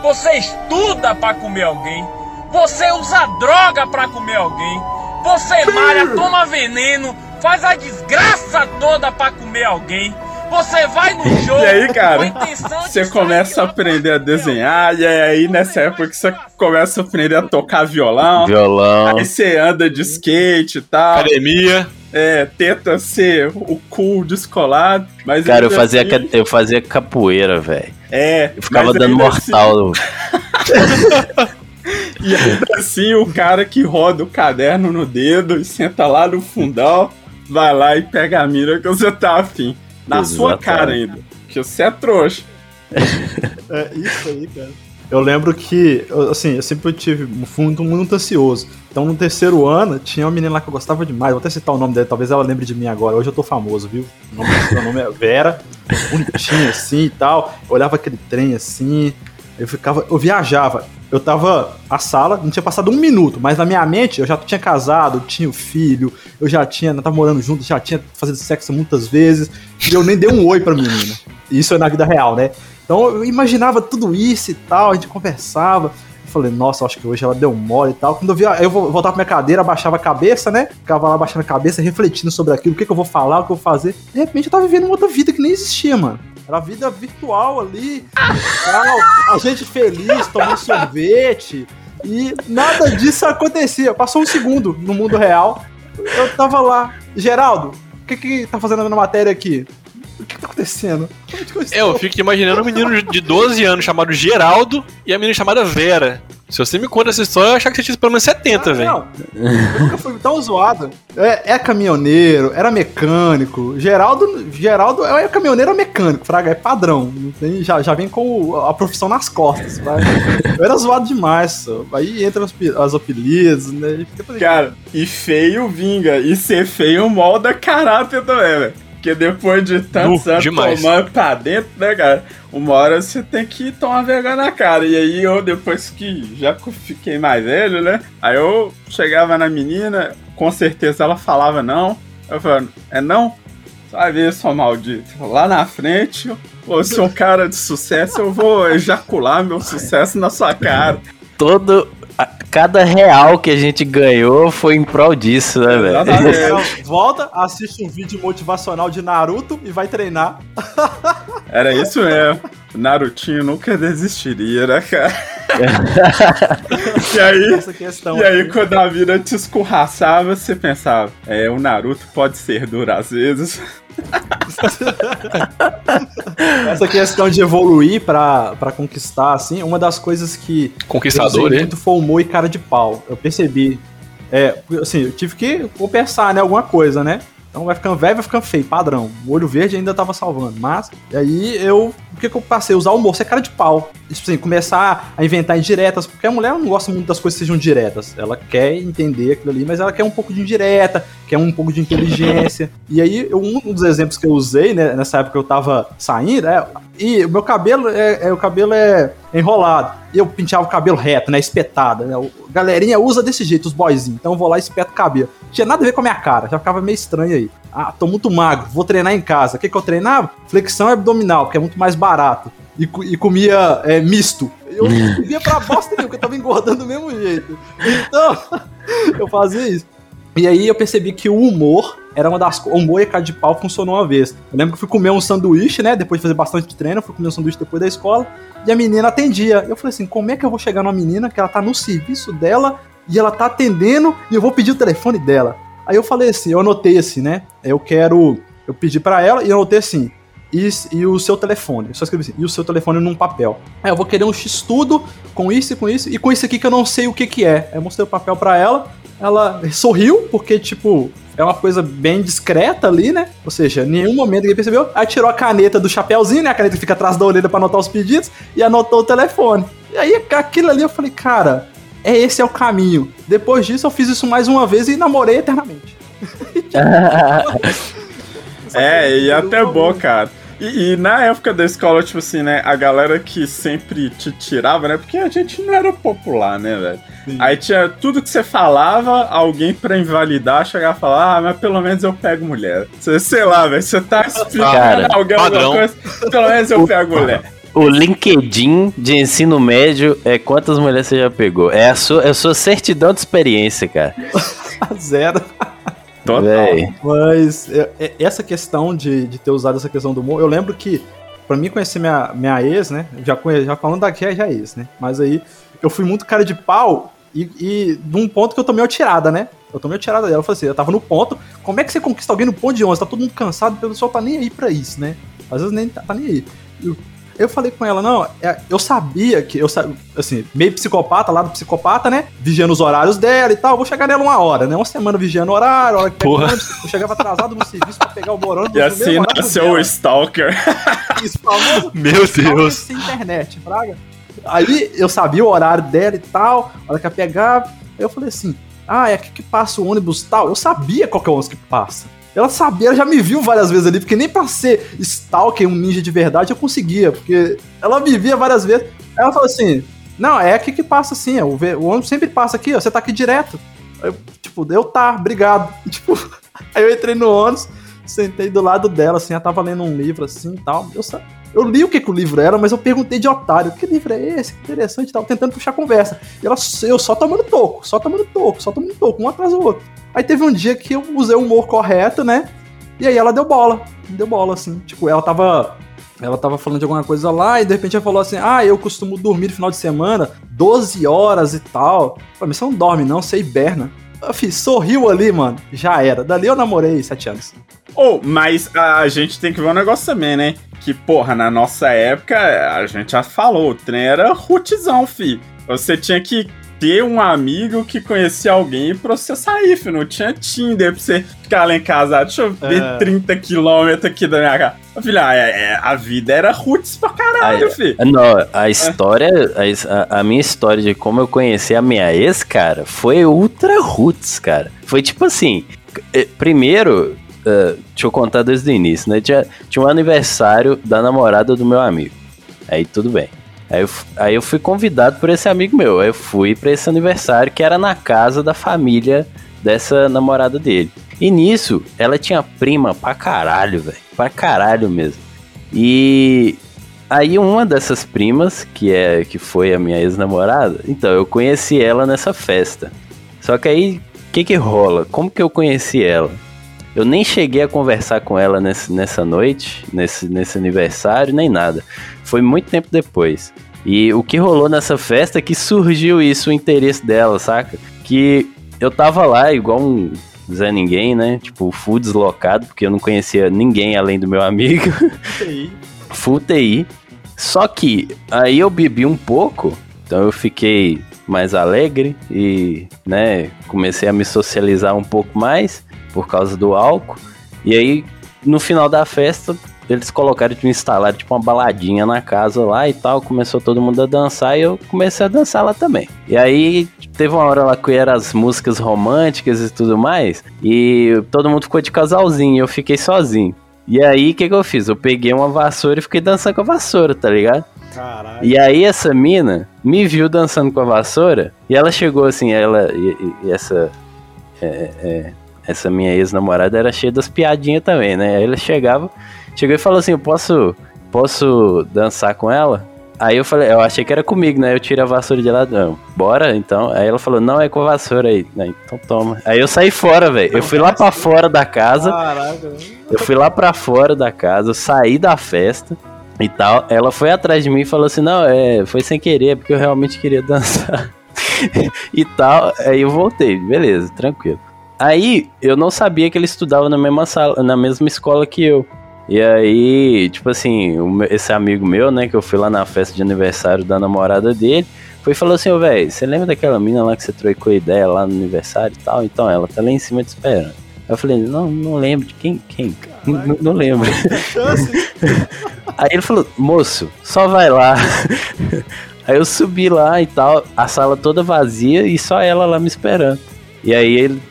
Você estuda para comer alguém. Você usa droga para comer alguém. Você malha, toma veneno, faz a desgraça toda para comer alguém. Você vai no jogo E aí, cara, com a intenção de Você começa a aprender a desenhar, e aí nessa época que você começa a aprender a tocar violão. Violão. Aí você anda de skate e tal. Academia. É, tenta ser o cool descolado. Mas Cara, eu fazia, assim- eu fazia capoeira, velho. É, Eu ficava dando mortal. Assim, *laughs* *laughs* e ainda assim, o cara que roda o caderno no dedo e senta lá no fundão, vai lá e pega a mira que você tá afim. Na sua Exatamente. cara ainda. Que você é trouxa. É isso aí, cara. Eu lembro que, assim, eu sempre tive um fundo muito ansioso. Então, no terceiro ano, tinha uma menina lá que eu gostava demais. Vou até citar o nome dela, talvez ela lembre de mim agora. Hoje eu tô famoso, viu? O nome, meu nome é Vera, bonitinha assim e tal. Eu olhava aquele trem assim, eu ficava, eu viajava. Eu tava a sala, não tinha passado um minuto, mas na minha mente eu já tinha casado, tinha o filho, eu já tinha, eu tava morando junto, já tinha fazendo sexo muitas vezes, e eu nem dei um oi pra menina. Isso é na vida real, né? Então eu imaginava tudo isso e tal, a gente conversava. Eu falei, nossa, acho que hoje ela deu mole e tal. Quando eu via, eu voltar pra minha cadeira, abaixava a cabeça, né? Ficava lá abaixando a cabeça, refletindo sobre aquilo, o que, que eu vou falar, o que eu vou fazer. De repente eu tava vivendo uma outra vida que nem existia, mano. Era vida virtual ali, tal, a gente feliz, tomando *laughs* sorvete. E nada disso acontecia. Passou um segundo no mundo real. Eu tava lá. Geraldo, o que que tá fazendo na matéria aqui? O que tá acontecendo? Eu? É, eu fico imaginando um menino de 12 anos chamado Geraldo e a menina chamada Vera. Se você me conta essa história, eu achar que você tinha pelo menos 70, Ah, velho. Não, eu nunca fui tão zoado. É, é caminhoneiro, era mecânico. Geraldo, Geraldo é caminhoneiro ou mecânico, Fraga, é padrão. Tem- já, já vem com o- a profissão nas costas. Eu era zoado demais, só. aí entra os, pi- as apelidos, né? e fica Cara, e feio vinga. E ser feio molda caráter também, velho. Porque depois de tantos Nu, anos demais. tomando pra dentro, né, cara? Uma hora você tem que tomar vergonha na cara. E aí eu, depois que já fiquei mais velho, né? Aí eu chegava na menina, com certeza ela falava não. Eu falava, é não? Vai ver, sua maldita. Lá na frente, eu sou um cara de sucesso, eu vou ejacular meu sucesso na sua cara. Todo. A- cada real que a gente ganhou foi em prol disso, né, velho? *laughs* Então, volta, assiste um vídeo motivacional de Naruto e vai treinar. *laughs* Era isso mesmo. Narutinho nunca desistiria, né, cara? *laughs* e aí, e aí, quando a vida te escorraçava, você pensava, é, o Naruto pode ser duro às vezes. *laughs* Essa questão de evoluir pra, pra conquistar, assim, uma das coisas que Conquistador, foi humor e cara de pau. Eu percebi. É, assim, eu tive que compensar, né, alguma coisa, né? Então vai ficando velho, vai ficando feio, padrão. O olho verde ainda tava salvando. Mas, e aí eu. O que, que eu passei? Usar o humor, ser cara de pau. Tipo assim, começar a inventar indiretas, porque a mulher não gosta muito das coisas que sejam diretas. Ela quer entender aquilo ali, mas ela quer um pouco de indireta, quer um pouco de inteligência. e aí, eu- um dos exemplos que eu usei, né, nessa época que eu tava saindo, é. E o meu cabelo é, é- o cabelo é enrolado. E eu penteava o cabelo reto, né? Espetado. Né? O- Galerinha usa desse jeito, os boyzinhos. Então eu vou lá e espeto o cabelo. Tinha nada a ver com a minha cara, já ficava meio estranho aí. Ah, tô muito magro, vou treinar em casa. O que, que eu treinava? Flexão abdominal, porque é muito mais barato. E, e comia é, misto. Eu *laughs* não comia pra bosta nenhuma, porque eu tava engordando do mesmo jeito. Então, *laughs* eu fazia isso. E aí eu percebi que o humor era uma das coisas. Humor e cara de pau funcionou uma vez. Eu lembro que eu fui comer um sanduíche, né? Depois de fazer bastante treino, eu fui comer um sanduíche depois da escola. E a menina atendia. Eu falei assim: como é que eu vou chegar numa menina que ela tá no serviço dela e ela tá atendendo e eu vou pedir o telefone dela? Aí eu falei assim: eu anotei assim, né? Eu quero. Eu pedi pra ela e eu anotei assim. E, e o seu telefone. Eu só escrevi assim, e o seu telefone num papel. Aí eu vou querer um X-tudo com isso e com isso, e com isso aqui que eu não sei o que que é. Aí eu mostrei o papel pra ela, ela sorriu, porque, tipo, é uma coisa bem discreta ali, né? Ou seja, em nenhum momento ninguém percebeu. Aí tirou a caneta do chapéuzinho, né? A caneta que fica atrás da orelha pra anotar os pedidos, e anotou o telefone. E aí, aquilo ali eu falei, cara, é esse é o caminho. Depois disso, eu fiz isso mais uma vez e namorei eternamente. *laughs* *laughs* É, e até bom, cara. E, e na época da escola, tipo assim, né, a galera que sempre te tirava, né, porque a gente não era popular, né, velho. Aí tinha tudo que você falava, alguém pra invalidar chegava a falar, ah, mas pelo menos eu pego mulher. Você, sei lá, velho, você tá explicando Cara, alguém alguma padrão. coisa, pelo menos eu pego mulher. O LinkedIn de ensino médio é quantas mulheres você já pegou. É a sua, é a sua certidão de experiência, cara. *laughs* Zero. Total. Véi. Mas essa questão de, de ter usado essa questão do humor, eu lembro que, pra mim conhecer minha, minha ex, né? Já, conhe, já falando daqui é já ex, né? Mas aí eu fui muito cara de pau e, e num ponto que eu tomei uma tirada, né? Eu tomei uma tirada dela. Eu falei assim, eu tava no ponto. Como é que você conquista alguém no ponto de 11? Tá todo mundo cansado, o pessoal tá nem aí pra isso, né? Às vezes nem tá, tá nem aí. Eu, eu falei com ela, não, é, eu sabia que, eu assim, meio psicopata, lá do psicopata, né? Vigiando os horários dela e tal. Vou chegar nela uma hora, né? Uma semana vigiando o horário, hora que Porra. eu chegava atrasado no serviço pra pegar o borão. E assim nasceu o Stalker. *laughs* Isso, famoso *laughs* Meu Deus. sem internet, fraga. Aí eu sabia o horário dela e tal, a hora que eu pegava, aí eu falei assim, ah, é aqui que passa o ônibus tal. Eu sabia qual que é o ônibus que passa. Ela sabia, ela já me viu várias vezes ali, porque nem pra ser Stalker, um ninja de verdade, eu conseguia, porque ela me via várias vezes. Ela falou assim, não, é aqui que passa assim, o, ônibus sempre passa aqui, ó, você tá aqui direto. Eu, tipo, eu tá, obrigado. *laughs* Tipo, aí eu entrei no ônibus, sentei do lado dela, assim, ela tava lendo um livro assim e tal. Eu, eu li o que, que o livro era, mas eu perguntei de otário: que livro é esse? Que interessante e tal, tentando puxar conversa. E ela, eu só tomando toco, só tomando toco, só tomando toco, um atrás do outro. Aí teve um dia que eu usei o humor correto, né? E aí ela deu bola, deu bola, assim. Tipo, ela tava. Ela tava falando de alguma coisa lá e de repente ela falou assim: Ah, eu costumo dormir no final de semana 12 horas e tal. Falei, mas você não dorme, não, você hiberna. Eu fiz, sorriu ali, mano. Já era. Dali eu namorei sete anos. Oh, mas a gente tem que ver um negócio também, né? Que, porra, na nossa época, a gente já falou, o trem era rootzão, fi. Você tinha que ter um amigo que conhecia alguém pra você sair, fi. Não tinha Tinder pra você ficar lá em casa. Ah, Deixa eu ver É. 30 quilômetros aqui da minha casa. Ah, é- é- a vida era roots pra caralho, Aí, fi. Não, a história, a, his- a- a minha história de como eu conheci a minha ex, cara, foi ultra roots, cara. Foi tipo assim, eh, primeiro, eh, deixa eu contar desde o início, né? Tinha, tinha um aniversário da namorada do meu amigo. Aí tudo bem. Aí eu, aí eu fui convidado por esse amigo meu. Aí eu fui pra esse aniversário que era na casa da família dessa namorada dele. E nisso, ela tinha prima pra caralho, velho. Pra caralho mesmo. E Aí uma dessas primas, que é que foi a minha ex-namorada, então eu conheci ela nessa festa. Só que aí, o que que rola? Como que eu conheci ela? Eu nem cheguei a conversar com ela nesse, nessa noite, nesse, nesse aniversário, nem nada. Foi muito tempo depois. E o que rolou nessa festa é que surgiu isso, o interesse dela, saca? Que eu tava lá igual um Zé Ninguém, né? Tipo, full deslocado, porque eu não conhecia ninguém além do meu amigo. full TI. Só que aí eu bebi um pouco, então eu fiquei mais alegre e, né, comecei a me socializar um pouco mais por causa do álcool. E aí, no final da festa, eles colocaram de instalar tipo uma baladinha na casa lá e tal, começou todo mundo a dançar e eu comecei a dançar lá também. E aí teve uma hora lá que eram as músicas românticas e tudo mais, e todo mundo ficou de casalzinho, e eu fiquei sozinho. E aí, o que, que eu fiz? Eu peguei uma vassoura e fiquei dançando com a vassoura, tá ligado? Caralho. E aí essa mina me viu dançando com a vassoura e ela chegou assim, ela e, e- e essa é, é, essa minha ex-namorada era cheia das piadinhas também, né? Aí ela chegava, chegou e falou assim, eu posso posso dançar com ela? Aí eu falei, eu achei que era comigo, né? Eu tirei a vassoura de lá, não, bora então. Aí ela falou, não, é com a vassoura aí. Né, então toma. Aí eu saí fora, velho. Eu fui lá pra fora da casa. Caraca. Eu fui lá pra fora da casa, eu saí da festa e tal. Ela foi atrás de mim e falou assim: Não, é, foi sem querer, porque eu realmente queria dançar *laughs* e tal. Aí eu voltei, beleza, tranquilo. Aí eu não sabia que ele estudava na mesma sala, na mesma escola que eu. E aí, tipo assim, esse amigo meu, né, que eu fui lá na festa de aniversário da namorada dele, foi e falou assim: Ô, velho, você lembra daquela mina lá que você trocou ideia lá no aniversário e tal? Então, ela tá lá em cima te esperando. Eu falei: Não, não lembro de quem? Quem? Não, não lembro. *laughs* Aí ele falou, moço, só vai lá. *laughs* Aí eu subi lá e tal, a sala toda vazia e só ela lá me esperando. E aí ele,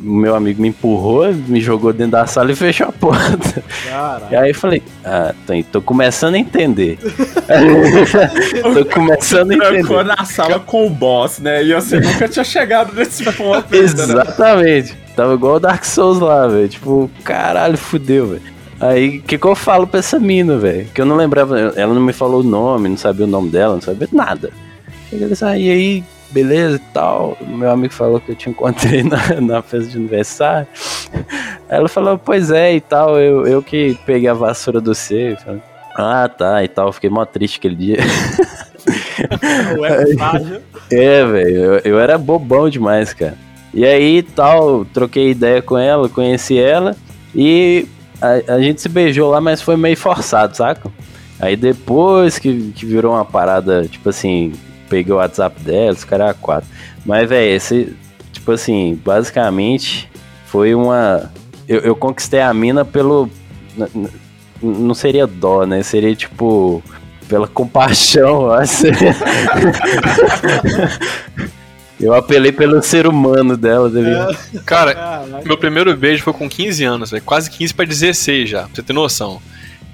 meu amigo me empurrou, me jogou dentro da sala e fechou a porta. Caralho. E aí eu falei, ah, tô, tô começando a entender. *laughs* tô começando a Trancou entender. na sala com o boss, né? E você nunca tinha chegado nesse ponto. né? Exatamente. Tava igual o Dark Souls lá, velho. Tipo, caralho, fudeu, velho. Aí, o que, que eu falo pra essa mina, velho? Que eu não lembrava, ela não me falou o nome, não sabia o nome dela, não sabia nada. Ah, e aí, beleza e tal. Meu amigo falou que eu te encontrei *laughs* na, na festa de aniversário. Ela falou, pois é e tal, eu, eu que peguei a vassoura do C. Falei, ah, tá, e tal. Fiquei mó triste aquele dia. *laughs* É, velho, eu, eu era bobão demais, cara. E aí, tal, troquei ideia com ela, conheci ela e a, a gente se beijou lá, mas foi meio forçado, saca? Aí depois que, que virou uma parada, tipo assim, peguei o WhatsApp dela, os caras quatro. Mas, velho, esse, tipo assim, basicamente foi uma. Eu, eu conquistei a mina pelo. Não seria dó, né? Seria tipo. Pela compaixão, eu *laughs* acho. Eu apelei pelo ser humano dela, tá ligado? Cara, meu primeiro beijo foi com 15 anos, velho. Quase 15 pra 16 já, pra você ter noção.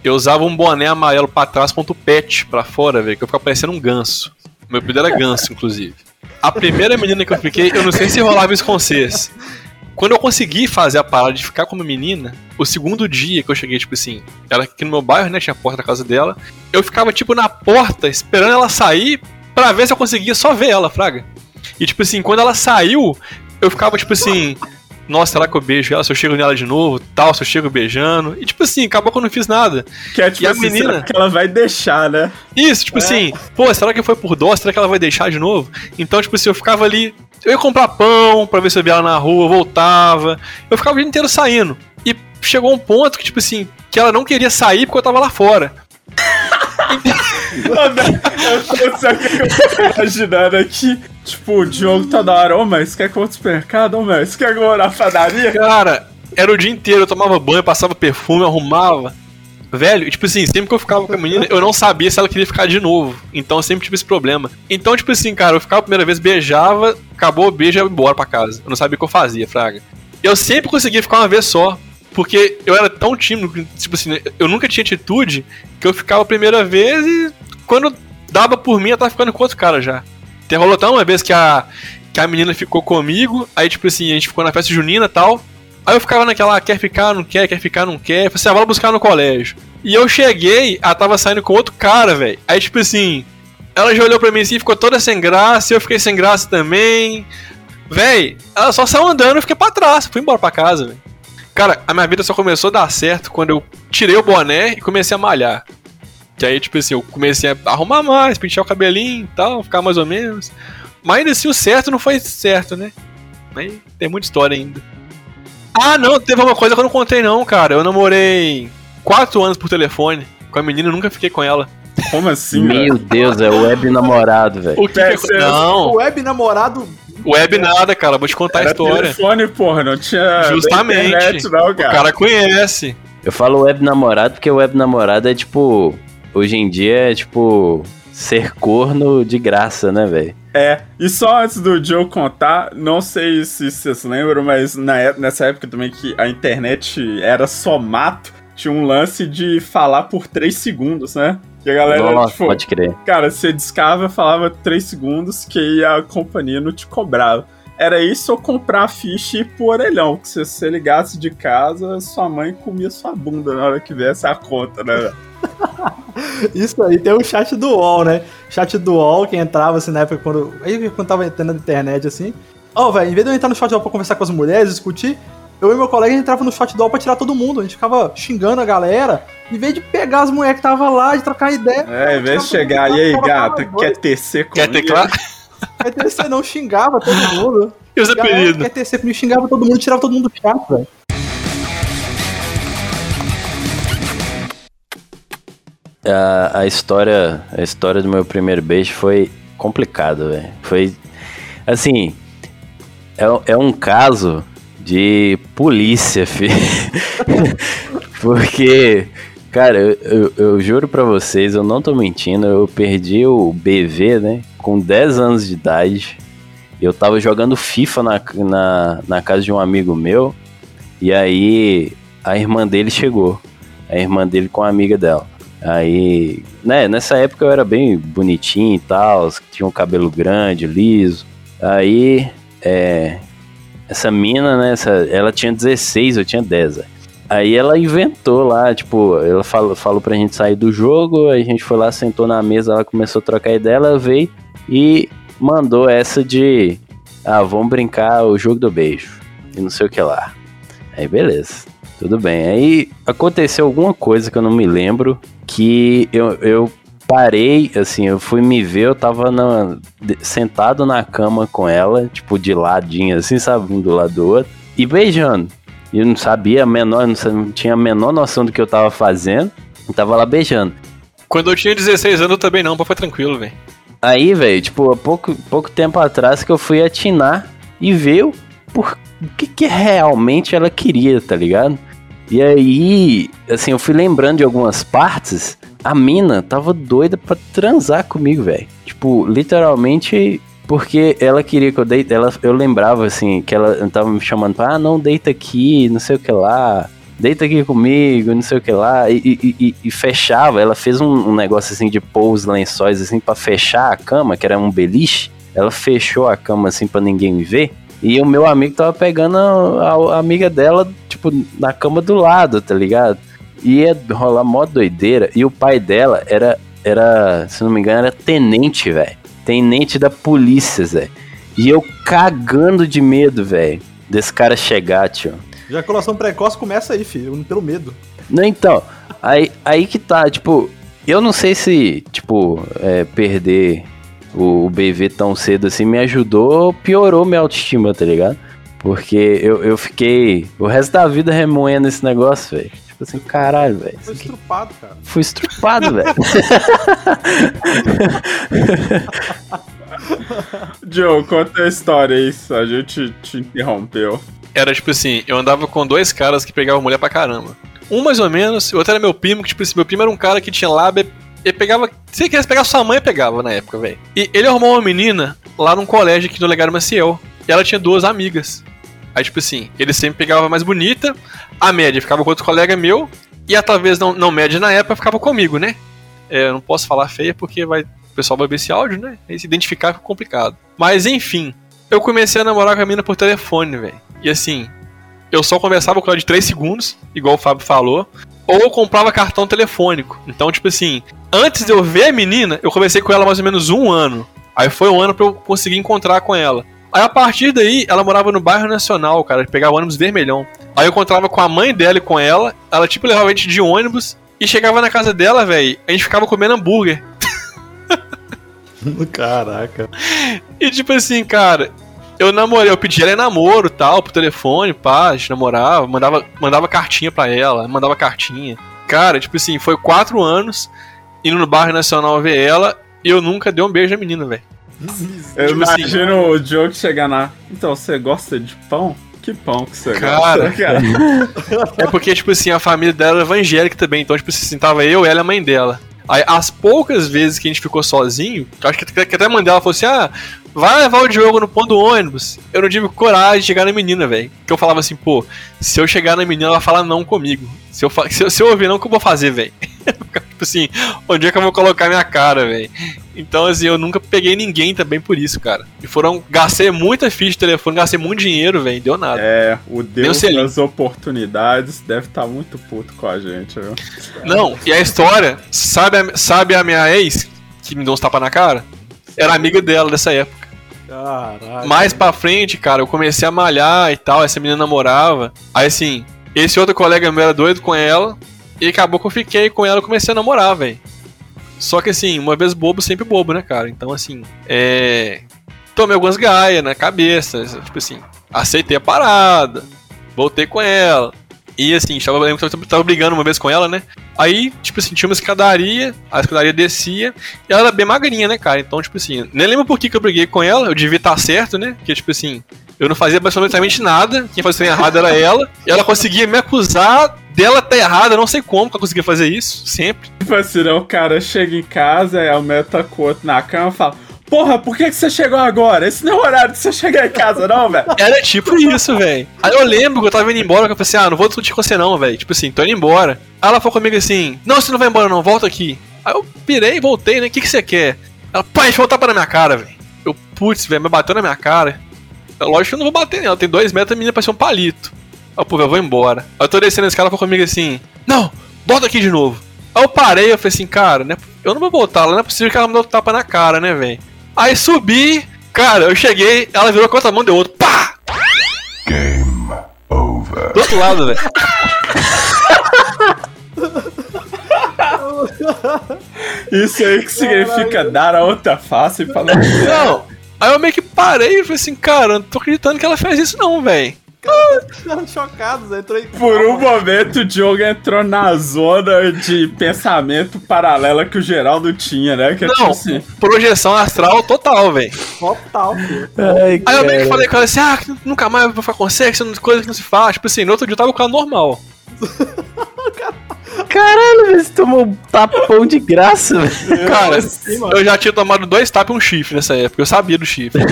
Eu usava um boné amarelo pra trás um tupete pra fora, velho, que eu ficava parecendo um ganso. Meu apelido era ganso, inclusive. A primeira menina que eu fiquei, eu não sei se rolava isso com vocês. Quando eu consegui fazer a parada de ficar com uma menina, o segundo dia que eu cheguei, tipo assim, ela aqui no meu bairro, né, tinha a porta da casa dela, eu ficava, tipo, na porta, esperando ela sair, pra ver se eu conseguia só ver ela, fraga. E, tipo assim, quando ela saiu, eu ficava, tipo assim, nossa, será que eu beijo ela? Se eu chego nela de novo, tal, se eu chego beijando. E, tipo assim, acabou que eu não fiz nada. Que é tipo E a assim, menina? será que ela vai deixar, né? Isso, tipo assim, pô, será que foi por dó? Será que ela vai deixar de novo? Então, tipo assim, eu ficava ali. Eu ia comprar pão pra ver se eu via ela na rua, voltava. Eu ficava o dia inteiro saindo. E chegou um ponto que, tipo assim, que ela não queria sair porque eu tava lá fora. O que eu tô imaginando aqui? Tipo, o Diogo tá da hora, ô, mas quer que eu vou supermercado? Ô, mas quer que eu vou na padaria? Cara, era o dia inteiro, eu tomava banho, passava perfume, arrumava. Velho, tipo assim, sempre que eu ficava com a menina, eu não sabia se ela queria ficar de novo. Então eu sempre tive esse problema. Então, tipo assim, cara, eu ficava a primeira vez, beijava, acabou o beijo e ia embora pra casa. Eu não sabia o que eu fazia, Fraga. Eu sempre conseguia ficar uma vez só. Porque eu era tão tímido, tipo assim, eu nunca tinha atitude, que eu ficava a primeira vez e quando dava por mim, eu tava ficando com outro cara já. Até rolou até uma vez que a, que a menina ficou comigo, aí, tipo assim, a gente ficou na festa junina e tal. Aí eu ficava naquela, ah, quer ficar, não quer, quer ficar, não quer. Eu falei assim, ah, vai buscar no colégio. E eu cheguei, ela tava saindo com outro cara, velho. Aí, tipo assim, ela já olhou pra mim assim, ficou toda sem graça, eu fiquei sem graça também. Véi, ela só saiu andando eu fiquei pra trás, fui embora pra casa, velho. Cara, a minha vida só começou a dar certo quando eu tirei o boné e comecei a malhar. Que aí, tipo assim, eu comecei a arrumar mais, pentear o cabelinho e tal, ficar mais ou menos. Mas ainda assim, o certo não foi certo, né? Mas tem muita história ainda. Ah, não, teve uma coisa que eu não contei, não, cara. Eu namorei quatro anos por telefone com a menina e nunca fiquei com ela. Como assim? Meu Deus, é o web namorado, velho. O que, que é... ser- Não, Web namorado. Web nada, cara. Vou te contar a Era história. telefone, porra, não tinha Justamente. internet, não, O cara. cara conhece. Eu falo web namorado porque web namorado é tipo. Hoje em dia é tipo. Ser corno de graça, né, velho? É, e só antes do Joe contar, não sei se vocês lembram, mas na é- nessa época também que a internet era só mato, tinha um lance de falar por 3 segundos, né? Que a galera, Nossa, tipo, pode crer. cara, você discava, falava 3 segundos que a companhia não te cobrava. Era isso ou comprar a ficha e ir pro orelhão, que se você ligasse de casa, sua mãe comia sua bunda na hora que viesse a conta, né? *laughs* Isso aí, tem o chat do UOL, né? Chat do UOL, que entrava assim na época quando. Aí quando tava entrando na internet assim. Ó, velho, em vez de eu entrar no chat do UOL pra conversar com as mulheres, discutir, eu e meu colega a gente entrava no chat do UOL pra tirar todo mundo. A gente ficava xingando a galera, em vez de pegar as mulheres que tava lá, de trocar ideia. É, em vez de chegar, e aí, gata, quer tecer comigo? Quer teclar? *laughs* Quer tecer não, xingava todo mundo. E os apelidos? Quer tecer comigo, xingava todo mundo, tirava todo mundo do chat, velho. A, a história, a história do meu primeiro beijo foi complicado, velho. Foi assim, é, é um caso de polícia, filho. *laughs* Porque, cara, eu, eu, juro pra vocês, eu não tô mentindo, eu perdi o BV, né, com 10 anos de idade. Eu tava jogando FIFA na, na, na casa de um amigo meu, e aí a irmã dele chegou. A irmã dele com a amiga dela. Aí, né, nessa época eu era bem bonitinho e tal, tinha um cabelo grande, liso. Aí, é, essa mina, né, essa, ela tinha 16, eu tinha 10. velho. Aí ela inventou lá, tipo, ela falou, falou pra gente sair do jogo, aí a gente foi lá, sentou na mesa, ela começou a trocar ideia, ela veio e mandou essa de, ah, vamos brincar o jogo do beijo, e não sei o que lá. Aí beleza. Tudo bem. Aí aconteceu alguma coisa que eu não me lembro. Que eu, eu parei, assim, eu fui me ver, eu tava na, sentado na cama com ela, tipo, de ladinho, assim, sabe? Um do lado do outro. E beijando. E eu não sabia a menor, não, sa- não tinha a menor noção do que eu tava fazendo. Eu tava lá beijando. Quando eu tinha 16 anos eu também não, foi tranquilo, velho. Aí, velho, tipo, há pouco, pouco tempo atrás que eu fui atinar e ver o, por, o que, que realmente ela queria, tá ligado? E aí, assim, eu fui lembrando de algumas partes. A mina tava doida pra transar comigo, velho. Tipo, literalmente, porque ela queria que eu deite. Ela, eu lembrava, assim, que ela tava me chamando pra, ah, não, deita aqui, não sei o que lá. Deita aqui comigo, não sei o que lá. E, e- e- e fechava, ela fez um, um negócio assim de pôr os lençóis assim pra fechar a cama, que era um beliche. Ela fechou a cama assim pra ninguém me ver. E o meu amigo tava pegando a, a amiga dela, tipo, na cama do lado, tá ligado? Ia rolar mó doideira. E o pai dela era, era se não me engano, era tenente, velho. Tenente da polícia, Zé. E eu cagando de medo, velho. Desse cara chegar, tio. Ejaculação precoce começa aí, filho, pelo medo. Não, então, aí, aí que tá, tipo, eu não sei se, tipo, é, perder o, o BV tão cedo assim me ajudou ou piorou minha autoestima, tá ligado? Porque eu, eu fiquei o resto da vida remoendo esse negócio, velho. Tipo assim, caralho, velho. Foi estrupado, cara. Fui estrupado, velho. *laughs* Joe, conta a história aí, a gente te interrompeu. Era tipo assim, eu andava com dois caras que pegavam mulher pra caramba. Um mais ou menos, o outro era meu primo, que tipo assim, meu primo era um cara que tinha lábia. Ele pegava. Se ele quisesse pegar sua mãe, pegava na época, velho. E ele arrumou uma menina lá num colégio aqui no Legado Maciel. E ela tinha duas amigas. Aí, tipo assim, ele sempre pegava a mais bonita, a média ficava com outro colega meu, e a talvez não, não média na época ficava comigo, né? É, eu não posso falar feia porque vai, o pessoal vai ver esse áudio, né? E se identificar fica complicado. Mas enfim, eu comecei a namorar com a mina por telefone, velho. E assim, eu só conversava com ela de 3 segundos, igual o Fábio falou, ou eu comprava cartão telefônico. Então, tipo assim, antes de eu ver a menina, eu conversei com ela mais ou menos um ano. Aí foi um ano pra eu conseguir encontrar com ela. Aí a partir daí, ela morava no bairro Nacional, cara, pegava ônibus vermelhão. Aí eu encontrava com a mãe dela e com ela, ela tipo levava a gente de ônibus e chegava na casa dela, velho, a gente ficava comendo hambúrguer. *laughs* Caraca. E tipo assim, cara, eu namorei, eu pedi ela em namoro tal, pro telefone, pá, a gente namorava, mandava, mandava cartinha pra ela, mandava cartinha. Cara, tipo assim, foi quatro anos indo no bairro nacional ver ela e eu nunca dei um beijo à menina, velho. Eu Tipo assim- imagino o Joe chegar na. Então, você gosta de pão? Que pão que você Cara. gosta, *laughs* cara? É porque, tipo assim, a família dela era evangélica também, então, tipo assim, tava eu, ela e a mãe dela. Aí, as poucas vezes que a gente ficou sozinho, acho que, que até a mãe dela falou assim: ah, vai levar o Diogo no ponto do ônibus. Eu não tive coragem de chegar na menina, velho. Que eu falava assim, pô, se eu chegar na menina, ela vai falar não comigo. Se eu, se eu, se eu ouvir não, o que eu vou fazer, velho? *laughs* tipo assim, onde é que eu vou colocar minha cara, velho? Então, assim, eu nunca peguei ninguém também por isso, cara. E foram. Gastei muita ficha de telefone, gastei muito dinheiro, velho, deu nada. É, o Deus das oportunidades deve estar muito puto com a gente, viu? Não, e a história, sabe a, sabe a minha ex, que me deu uns tapas na cara? Era amiga dela dessa época. Caraca. Mais pra frente, cara, eu comecei a malhar e tal, essa menina namorava. Aí assim, esse outro colega meu era doido com ela, e acabou que eu fiquei com ela e comecei a namorar, velho. Só que assim, uma vez bobo, sempre bobo, né, cara? Então assim, é. Tomei algumas gaias na cabeça, tipo assim, aceitei a parada, voltei com ela. E assim, tava, tava brigando uma vez com ela, né? Aí, tipo assim, tinha uma escadaria, a escadaria descia, e ela era bem magrinha, né, cara? Então, tipo assim, nem lembro por que, que eu briguei com ela, eu devia estar certo, né? Porque, tipo assim, eu não fazia absolutamente nada, quem fazia errado era ela, e ela conseguia me acusar dela tá errada, eu não sei como que ela conseguia fazer isso, sempre. Tipo assim, né, o cara chega em casa, aí aumenta com o outro na cama e fala: Porra, por que, que você chegou agora? Esse não é o horário de você chegar em casa, não, velho. *laughs* Era tipo isso, velho. Aí eu lembro que eu tava indo embora, que eu falei assim, ah, não vou discutir com você não, velho. Tipo assim, tô indo embora. Aí ela falou comigo assim, não, você não vai embora não, volta aqui. Aí eu pirei, voltei, né, o que que você quer? Ela, pai, deixa eu voltar pra minha cara, velho. Eu, putz, velho, me bateu na minha cara. Eu, lógico que eu não vou bater nela, tem dois metros, a menina parece um palito. Aí, pô, eu vou embora. Aí eu tô descendo a escada, ela falou comigo assim, não, volta aqui de novo. Aí eu parei, eu falei assim, cara, né, eu não vou voltar, lá, não é possível que ela me dê um tapa na cara, né, velho. Aí subi, cara, eu cheguei, ela virou com a outra mão, deu outro, pá! Do outro lado, velho. Isso aí que significa dar a outra face e falar. Não. Aí eu meio que parei e falei assim, cara, eu não tô acreditando que ela fez isso não, velho. Ficaram chocados, entrou em Por um momento o Diogo entrou na zona de pensamento paralela que o Geraldo tinha, né? Que é tipo Não, assim, projeção astral total, velho. total, filho. Ai, Aí eu meio que falei com ela assim, ah, que nunca mais vou ficar com você, que isso é coisa que não se faz. Tipo assim, no outro dia eu tava com ela normal. *laughs* Caralho, você tomou um tapão de graça, velho. Cara, eu já tinha tomado dois tapas e um chifre nessa época, eu sabia do chifre.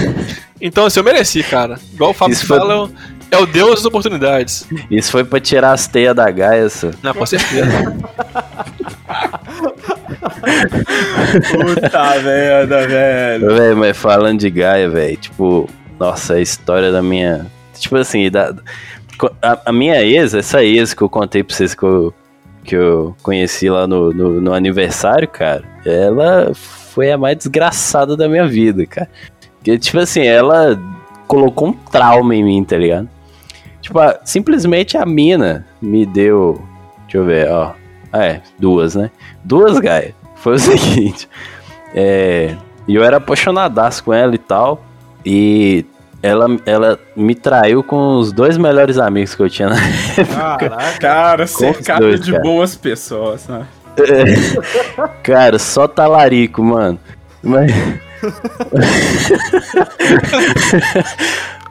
Então, assim, eu mereci, cara. Igual o Fábio Isso foi- fala, é o- é o deus das oportunidades. Isso foi pra tirar as teias da Gaia, só. Não, com certeza. puta merda, velho. Velho, mas falando de Gaia, velho, tipo, nossa, a história da minha. Tipo assim, da, a, a minha ex, essa ex que eu contei pra vocês que eu, que eu conheci lá no, no, no aniversário, cara, ela foi a mais desgraçada da minha vida, cara. Porque, tipo assim, ela colocou um trauma em mim, tá ligado? Tipo, a- simplesmente a mina me deu. Deixa eu ver, ó. Ah, é, duas, né? Duas, Gaia. Foi o *laughs* seguinte. É. E eu era apaixonadaço com ela e tal. E ela, ela me traiu com os dois melhores amigos que eu tinha na *laughs* Caraca. Cara, cercado dois, de cara. boas pessoas, né? *laughs* Cara, só talarico, mano. Mas.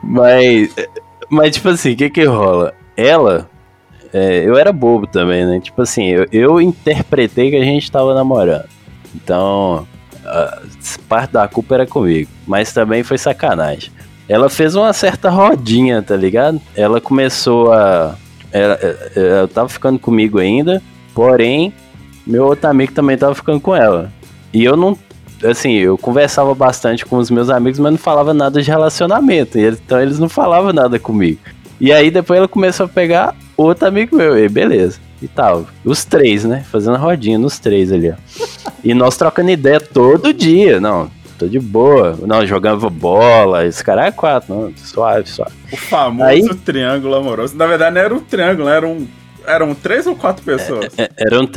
mas. Mas, tipo assim, o que que rola? Ela. é, eu era bobo também, né? Tipo assim, eu, eu interpretei que a gente tava namorando. Então. parte da culpa era comigo. Mas também foi sacanagem. Ela fez uma certa rodinha, tá ligado? Ela começou a. Ela, ela- ela tava ficando comigo ainda, porém, meu outro amigo também tava ficando com ela. E eu não. Assim, eu conversava bastante com os meus amigos, mas não falava nada de relacionamento. Então eles não falavam nada comigo. E aí depois ela começou a pegar outro amigo meu, e beleza. E tal. Os três, né? Fazendo rodinha nos três ali, ó. E nós trocando ideia todo dia. Não, tô de boa. Não, jogava bola. Esse cara é quatro, não. Suave, suave. O famoso Aí- triângulo amoroso. Na verdade, não era um triângulo, eram, eram três ou quatro pessoas. É, Eram,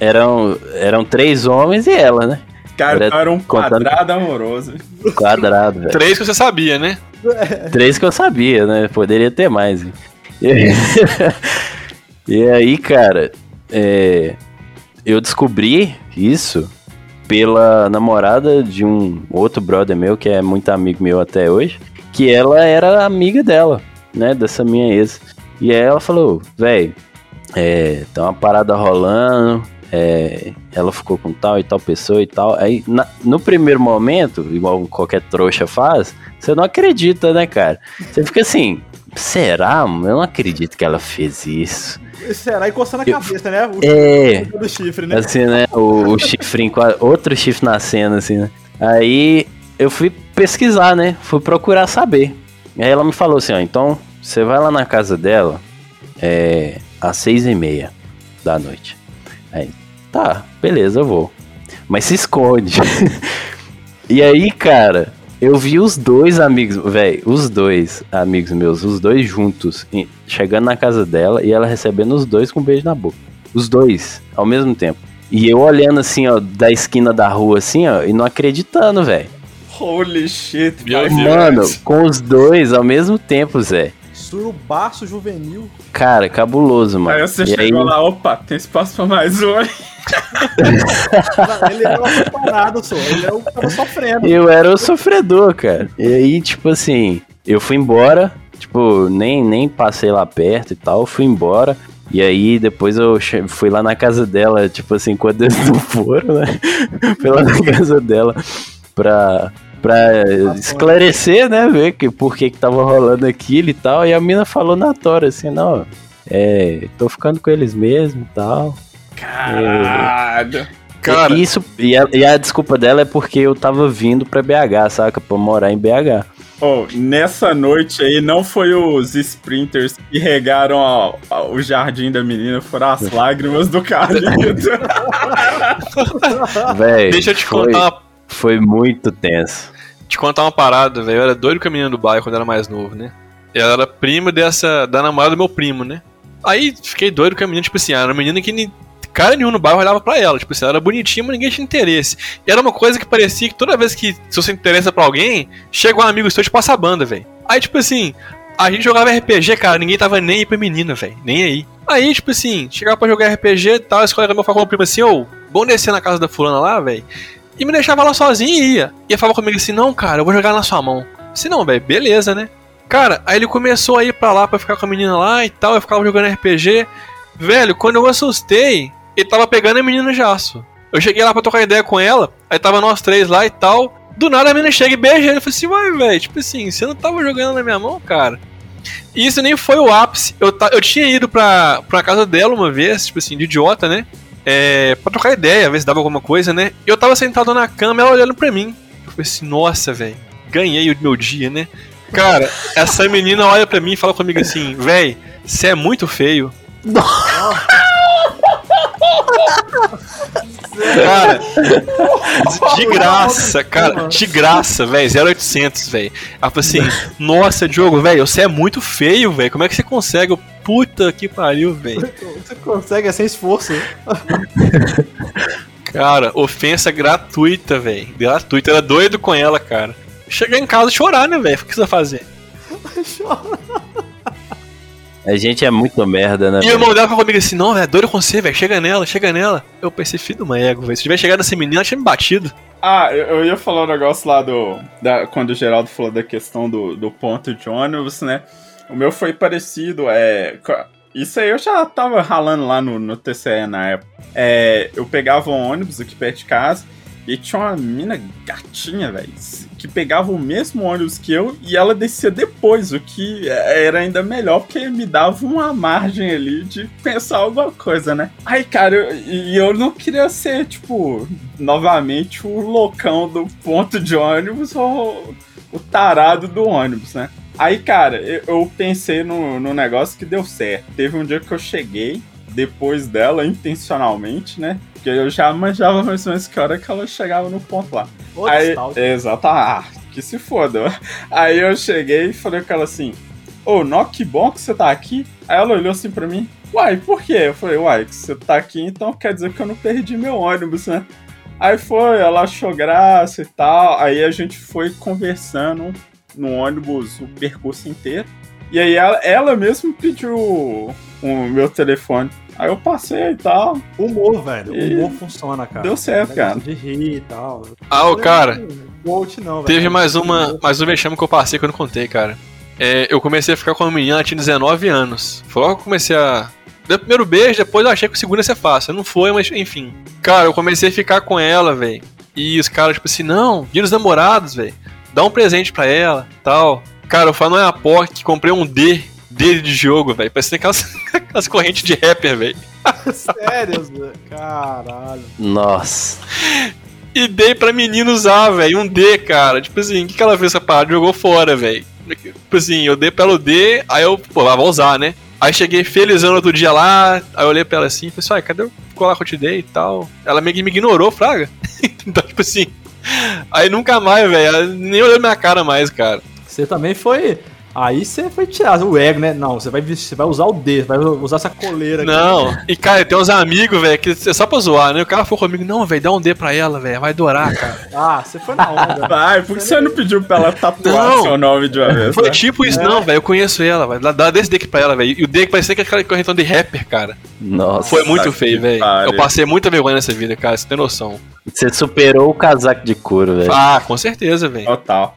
eram, eram três homens e ela, né? Cara, era era um contando- quadrado amoroso. *laughs* Quadrado, velho. Três que você sabia, né? Três que eu sabia, né? Poderia ter mais. E, *laughs* e aí, cara, é, eu descobri isso pela namorada de um outro brother meu, que é muito amigo meu até hoje, que ela era amiga dela, né? Dessa minha ex. E aí ela falou, velho, é, tá uma parada rolando, é, ela ficou com tal e tal pessoa e tal. Aí, na- no primeiro momento, igual qualquer trouxa faz, você não acredita, né, cara? Você fica assim, será? Eu não acredito que ela fez isso. Será e coçando a cabeça, né? O É. do chifre, né? Assim, né? O, o chifrinho, outro chifre na cena, assim, né? Aí eu fui pesquisar, né? Fui procurar saber. Aí ela me falou assim, ó, então você vai lá na casa dela é, às seis e meia da noite. Aí, tá, beleza, eu vou. Mas se esconde. *laughs* e aí, cara, eu vi os dois amigos, velho, os dois amigos meus, os dois juntos, chegando na casa dela e ela recebendo os dois com um beijo na boca. Os dois, ao mesmo tempo. E eu olhando assim, ó, da esquina da rua, assim, ó, e não acreditando, velho. Holy shit, Meu Deus. Mano, friend. com os dois ao mesmo tempo, Zé. Surubaço juvenil. Cara, cabuloso, mano. Aí você e chegou lá, opa, tem espaço pra mais um. aí. Ele era o parado, só. Ele era o que tava sofrendo. Eu era o sofredor, cara. E aí, tipo assim, eu fui embora, tipo, nem, nem passei lá perto e tal, fui embora. E aí, depois eu fui lá na casa dela, tipo assim, quando eles não foram, né? *laughs* Fui lá na casa dela pra, pra esclarecer, né? Ver que, por que que tava rolando aquilo e tal. E a mina falou na tora, assim, não, é, tô ficando com eles mesmo e tal. Caralho. Cara, E isso, e a, e a desculpa dela é porque eu tava vindo pra BH, saca? Pra morar em BH. Oh, nessa noite aí, não foi os sprinters que regaram a- a- o jardim da menina, foram as *laughs* lágrimas do Carlito. *laughs* *laughs* Véi, deixa eu te foi, contar Foi muito tenso. Te contar uma parada, velho. Eu era doido com a menina do bairro quando era mais novo, né? Ela era prima dessa. da namorada do meu primo, né? Aí fiquei doido com a menina, tipo assim, era uma menina que ni- cara nenhum no bairro olhava pra ela. Tipo assim, ela era bonitinha, mas ninguém tinha interesse. E era uma coisa que parecia que toda vez que se você interessa pra alguém, chega um amigo seu e te passa a banda, velho. Aí, tipo assim, a gente jogava RPG, cara, ninguém tava nem aí pra menina, velho. Nem aí. Aí, tipo assim, chegava pra jogar RPG e tal, esse colega meu falava com o primo assim, ô, vamos descer na casa da fulana lá, velho. E me deixava lá sozinho e ia. E falava comigo assim, não, cara, eu vou jogar na sua mão. Se não, velho, beleza, né? Cara, aí ele começou a ir pra lá pra ficar com a menina lá e tal, eu ficava jogando RPG. Velho, quando eu assustei, ele tava pegando a menina já, só. Eu cheguei lá pra trocar ideia com ela, aí tava nós três lá e tal. Do nada a menina chega e beija ele. Eu falei assim, uai, velho, tipo assim, você não tava jogando na minha mão, cara? E isso nem foi o ápice. Eu, ta- eu tinha ido pra, pra casa dela uma vez, tipo assim, de idiota, né? É, pra trocar ideia, ver se dava alguma coisa, né? E eu tava sentado na cama, ela olhando pra mim. Eu falei assim, nossa, velho, ganhei o meu dia, né? Cara, essa menina olha pra mim e fala comigo assim, véi, você é muito feio. *laughs* Cara, *laughs* de graça, cara, de graça, velho, 0800, velho. Ela falou assim: Nossa, Diogo, velho, você é muito feio, velho. Como é que você consegue? Puta que pariu, velho. Você consegue, é sem esforço. Cara, ofensa gratuita, velho. Gratuita. Era doido com ela, cara. Chegar em casa e chorar, né, velho? O que você vai fazer? *laughs* A gente é muito merda, né? E o irmão dela falou comigo assim: Não, velho, é doido com você, velho. Chega nela, chega nela. Eu pensei, filho de uma égua, velho. Se tivesse chegado nessa menina, ela tinha me batido. Ah, eu, eu ia falar um negócio lá do. Da, quando o Geraldo falou da questão do, do ponto de ônibus, né? O meu foi parecido. É, isso aí eu já tava ralando lá no, no TCE na época. É, eu pegava um ônibus aqui perto de casa e tinha uma mina gatinha, velho, que pegava o mesmo ônibus que eu e ela descia depois, o que era ainda melhor, porque me dava uma margem ali de pensar alguma coisa, né? Aí, cara, eu- e eu não queria ser, tipo, novamente o loucão do ponto de ônibus ou o tarado do ônibus, né? Aí, cara, eu, eu pensei no, no negócio que deu certo. Teve um dia que eu cheguei depois dela, intencionalmente, né? Porque eu já manjava mais ou menos que hora que ela chegava no ponto lá. Outra Aí, exato, ah, que se foda. Aí eu cheguei e falei com ela assim: Ô, Nó, que bom que você tá aqui. Aí ela olhou assim pra mim: Uai, por quê? Eu falei: Uai, que você tá aqui, então quer dizer que eu não perdi meu ônibus, né? Aí foi, ela achou graça e tal. Aí a gente foi conversando no ônibus o percurso inteiro. E aí ela, ela mesmo pediu o meu telefone. Aí eu passei e tal. Humor, velho. O E- humor funciona, cara. Deu certo, Negócio cara. De rir e tal. Ah, o cara. Quote não, velho. Teve mais uma, mais um vexame que eu passei que eu não contei, cara. É, eu comecei a ficar com uma menina, ela tinha 19 anos. Foi logo que eu comecei a. Deu o primeiro beijo, depois eu achei que o segundo ia ser fácil. Não foi, mas enfim. Cara, eu comecei a ficar com ela, velho. E os caras, tipo assim, não, dia dos namorados, velho. Dá um presente pra ela, tal. Cara, eu fui no Iapoc, comprei um D dele de jogo, velho. Parecia aquelas, *laughs* aquelas correntes de rapper, velho. Sério, Zé? Caralho. Nossa. E dei pra menina usar, velho. Um D, cara. Tipo assim, o que, que ela fez essa parada? Jogou fora, velho. Tipo assim, eu dei pra ela o D, aí eu, pô, lá vou usar, né? Aí cheguei felizão outro dia lá, aí eu olhei pra ela assim e falei assim, ai, cadê o colar que eu te dei e tal? Ela meio que me ignorou, fraga. *laughs* então, tipo assim. Aí nunca mais, velho. Ela nem olhou minha cara mais, cara. Você também foi. Aí você foi tirar o ego, né? Não, você vai, você vai usar o D, vai usar essa coleira aqui. Não, e cara, tem uns amigos, velho, que é só pra zoar, né? O cara falou comigo, não, velho, dá um D pra ela, velho, vai adorar, cara. *laughs* Ah, você foi na onda. *laughs* Vai, por que você não pediu pra ela tatuar Não. seu nome de uma vez? Foi né? tipo isso, É. não, velho, eu conheço ela, velho. Dá- desse deck pra ela, velho. E o deck parecia que aquele correntão de rapper, cara. Nossa. Foi muito que feio, velho. Eu passei muita vergonha nessa vida, cara, você tem noção. Você superou o casaco de couro, velho. Ah, com certeza, velho. Total.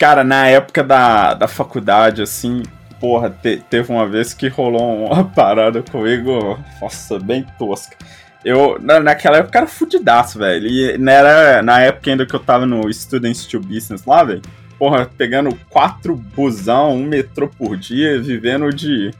Cara, na época da, da faculdade, assim, porra, te- teve uma vez que rolou uma *laughs* parada comigo, nossa, bem tosca. Eu, na, naquela época, era fudidaço, velho. E não era na época ainda que eu tava no Students to Business lá, velho. Porra, pegando quatro busão, um metrô por dia, vivendo de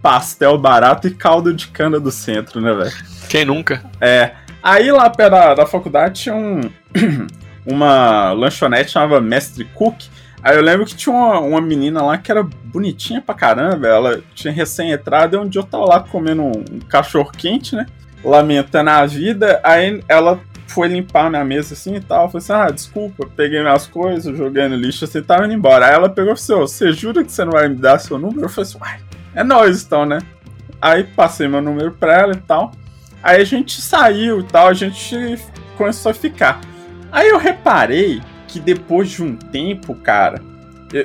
pastel barato e caldo de cana do centro, né, velho? Quem nunca? É. Aí lá perto da, da faculdade tinha um, *clears throat* uma lanchonete chamada Mestre Cook. Aí eu lembro que tinha uma, uma menina lá que era bonitinha pra caramba. Ela tinha recém-entrado e um dia eu tava lá comendo um, um cachorro quente, né? Lamentando a vida. Aí ela foi limpar minha mesa assim e tal. Falei assim, ah, desculpa, peguei minhas coisas, joguei no lixo, você tava indo embora. Aí ela pegou e falou assim, você jura que você não vai me dar seu número? Eu falei assim, uai, é nóis então, né? Aí passei meu número pra ela e tal. Aí a gente saiu e tal, a gente começou a ficar. Aí eu reparei que depois de um tempo, cara,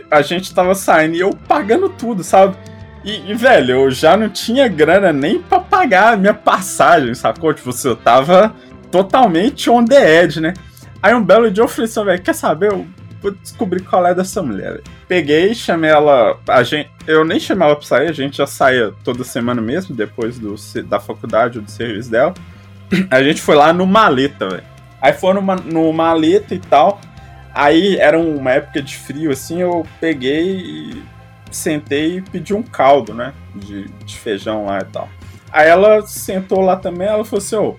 a gente tava saindo e eu pagando tudo, sabe? E, e, velho, eu já não tinha grana nem pra pagar a minha passagem, sacou? Tipo, assim, eu tava totalmente on the edge, né? Aí um belo dia eu falei assim, velho, quer saber? Eu vou descobrir qual é dessa mulher. Véio. Peguei, chamei ela. A gente, eu nem chamei ela pra sair, a gente já saía toda semana mesmo, depois do, da faculdade ou do serviço dela. *clears throat* A gente foi lá no maleta, velho. Aí foi numa, no maleta e tal. Aí era uma época de frio, assim, eu peguei e sentei e pedi um caldo, né? De, de feijão lá e tal. Aí ela sentou lá também, ela falou assim, ô, oh,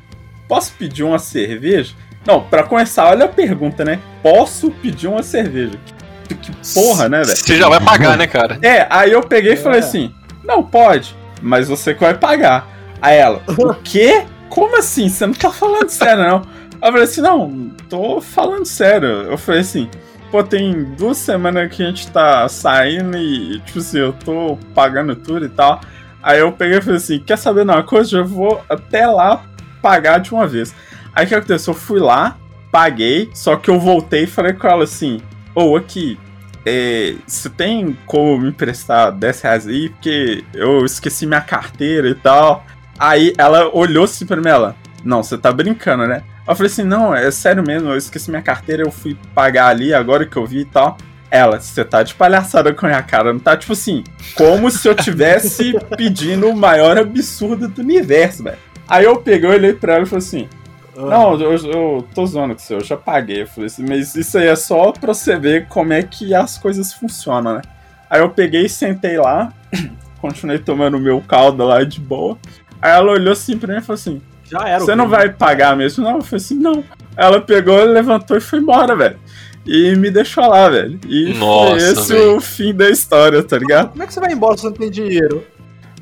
posso pedir uma cerveja? Não, para começar, olha a pergunta, né? Posso pedir uma cerveja? Que, que porra, né, velho? Você já vai pagar, né, cara? É, aí eu peguei e falei é. assim, não, pode, mas você que vai pagar. Aí ela, o quê? Como assim? Você não tá falando sério, não? Eu falei assim, não, tô falando sério. Eu falei assim, pô, tem duas semanas que a gente tá saindo e, tipo assim, eu tô pagando tudo e tal. Aí eu peguei e falei assim, quer saber de uma coisa? Eu vou até lá pagar de uma vez. Aí o que aconteceu? Eu fui lá, paguei, só que eu voltei e falei com ela assim, ô, oh, aqui, é, você tem como me emprestar 10 reais aí? Porque eu esqueci minha carteira e tal. Aí ela olhou assim pra mim, ela, não, você tá brincando, né? Eu falei assim, não, é sério mesmo, eu esqueci minha carteira, eu fui pagar ali, agora que eu vi e tal. Ela, você tá de palhaçada com a minha cara, não tá tipo assim, como se eu tivesse *laughs* pedindo o maior absurdo do universo, velho. Aí eu peguei, olhei pra ela e falei assim, não, eu, eu tô zoando com você, eu já paguei. Eu falei assim, mas isso aí é só pra você ver como é que as coisas funcionam, né? Aí eu peguei e sentei lá, *clears throat* continuei tomando meu caldo lá de boa. Aí ela olhou assim pra mim e falou assim: já era. Você não vai pagar mesmo? Não, eu falei assim, não. Ela pegou, levantou e foi embora, velho. E me deixou lá, velho. E Nossa, foi esse véio. o fim da história, tá ligado? Como é que você vai embora se você não tem dinheiro?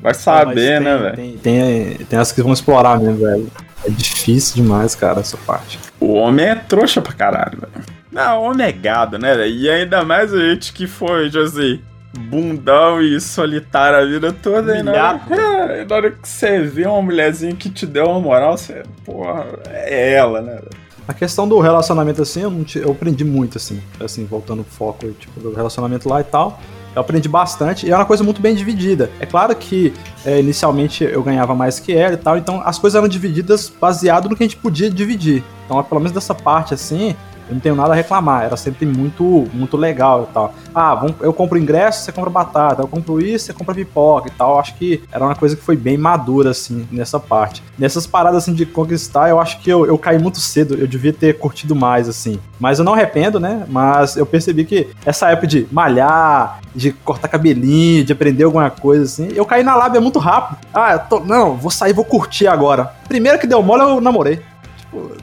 Vai saber, né, velho? Tem, tem, tem as que vão explorar mesmo, velho. É difícil demais, cara, essa parte. O homem é trouxa pra caralho, velho. Não, o homem é gado, né, velho? E ainda mais a gente que foi, José bundão e solitário a vida toda. E na, hora, é, na hora que você vê uma mulherzinha que te deu uma moral, você, porra, é ela, né? A questão do relacionamento, assim, eu, te, eu aprendi muito, assim, assim, voltando o foco, tipo, do relacionamento lá e tal. Eu aprendi bastante e é uma coisa muito bem dividida. É claro que é, inicialmente eu ganhava mais que ela e tal, então as coisas eram divididas baseado no que a gente podia dividir. Então, pelo menos dessa parte assim, eu não tenho nada a reclamar, era sempre muito, muito legal e tal. Ah, eu compro ingresso, você compra batata, eu compro isso, você compra pipoca e tal. Acho que era uma coisa que foi bem madura, assim, nessa parte. Nessas paradas, assim, de conquistar, eu acho que eu, eu caí muito cedo, eu devia ter curtido mais, assim. Mas eu não arrependo, né? Mas eu percebi que essa época de malhar, de cortar cabelinho, de aprender alguma coisa, assim, eu caí na lábia muito rápido. Ah, eu tô, não, vou sair, vou curtir agora. Primeiro que deu mole, eu namorei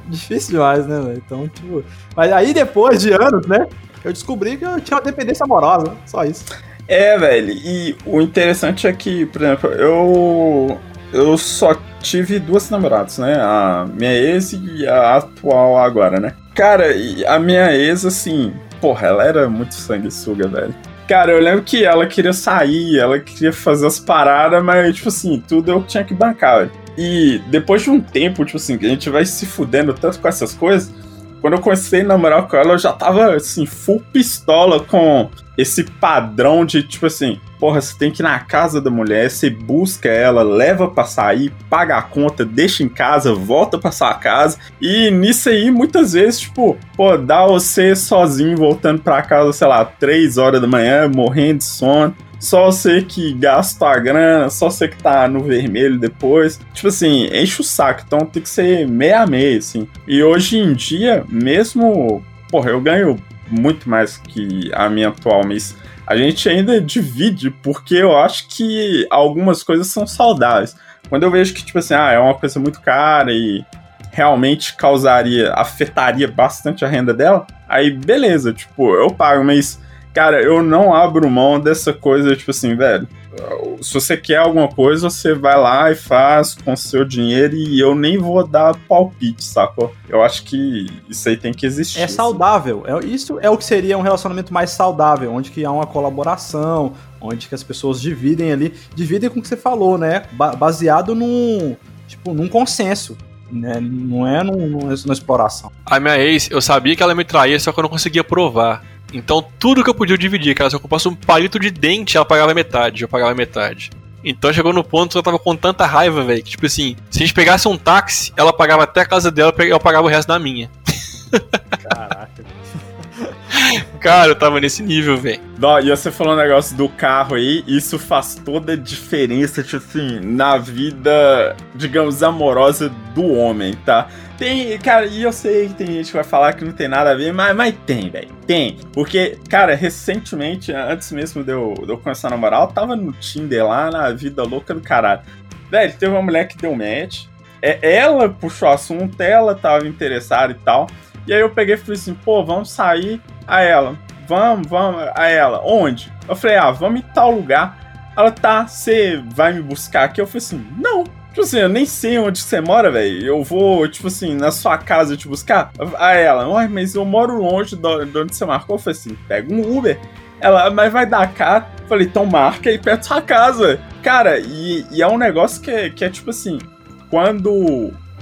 difícil demais, né, velho? Então, tipo. Mas aí depois de anos, né? Eu descobri que eu tinha uma dependência amorosa, só isso. É, velho, e o interessante é que, por exemplo, eu. Eu só tive duas namoradas, né? A minha ex e a atual agora, né? Cara, a minha ex, assim, porra, ela era muito sanguessuga, velho. Cara, eu lembro que ela queria sair, ela queria fazer as paradas, mas, tipo assim, tudo eu tinha que bancar, velho. E depois de um tempo, tipo assim, a gente vai se fudendo tanto com essas coisas, quando eu comecei a namorar com ela, eu já tava, assim, full pistola com esse padrão de, tipo assim, porra, você tem que ir na casa da mulher, você busca ela, leva pra sair, paga a conta, deixa em casa, volta pra sua casa. E nisso aí, muitas vezes, tipo, pô, dá você sozinho voltando pra casa, sei lá, 3 horas da manhã, morrendo de sono só você que gasta a grana, só você que tá no vermelho depois. Tipo assim, enche o saco, então tem que ser meia a meia, assim. E hoje em dia, mesmo. Porra, eu ganho muito mais que a minha atual, mas a gente ainda divide, porque eu acho que algumas coisas são saudáveis. Quando eu vejo que, tipo assim, ah, é uma coisa muito cara e realmente causaria, afetaria bastante a renda dela, aí beleza, tipo, eu pago, mas cara, eu não abro mão dessa coisa, tipo assim, velho. Se você quer alguma coisa, você vai lá e faz com seu dinheiro e eu nem vou dar palpite, sacou? Eu acho que isso aí tem que existir. É assim. saudável. É, isso é o que seria um relacionamento mais saudável, onde que há uma colaboração, onde que as pessoas dividem ali, dividem com o que você falou, né? Ba- baseado num, tipo, num consenso, né? Não é num, num- numa exploração. A minha ex, eu sabia que ela me traía, só que eu não conseguia provar. Então tudo que eu podia eu dividia, cara. Se eu comprasse um palito de dente, ela pagava metade, eu pagava metade. Então chegou no ponto que eu tava com tanta raiva, velho, que tipo assim, se a gente pegasse um táxi, ela pagava até a casa dela, eu pagava o resto da minha. Caraca. *laughs* Cara, eu tava nesse nível, velho. E você falou um negócio do carro aí, isso faz toda a diferença, tipo assim, na vida, digamos, amorosa do homem, tá? Tem, cara, e eu sei que tem gente que vai falar que não tem nada a ver, mas, mas tem, velho, tem. Porque, cara, recentemente, antes mesmo de eu, de eu começar a namorar, eu tava no Tinder lá, na vida louca do caralho. Velho, teve uma mulher que deu match, é, ela puxou o assunto, ela tava interessada e tal. E aí eu peguei e falei assim, pô, vamos sair. A ela, vamos, vamos. A ela, onde? Eu falei, ah, vamos em tal lugar. Ela, tá, você vai me buscar aqui? Eu falei assim, não. Tipo assim, eu nem sei onde você mora, velho. Eu vou, tipo assim, na sua casa te buscar. A ela, ué, mas eu moro longe de de onde você marcou. Eu falei assim, pega um Uber. Ela, mas vai dar cá. Falei, então marca aí perto da sua casa. Cara, e, e é um negócio que é, que é tipo assim, quando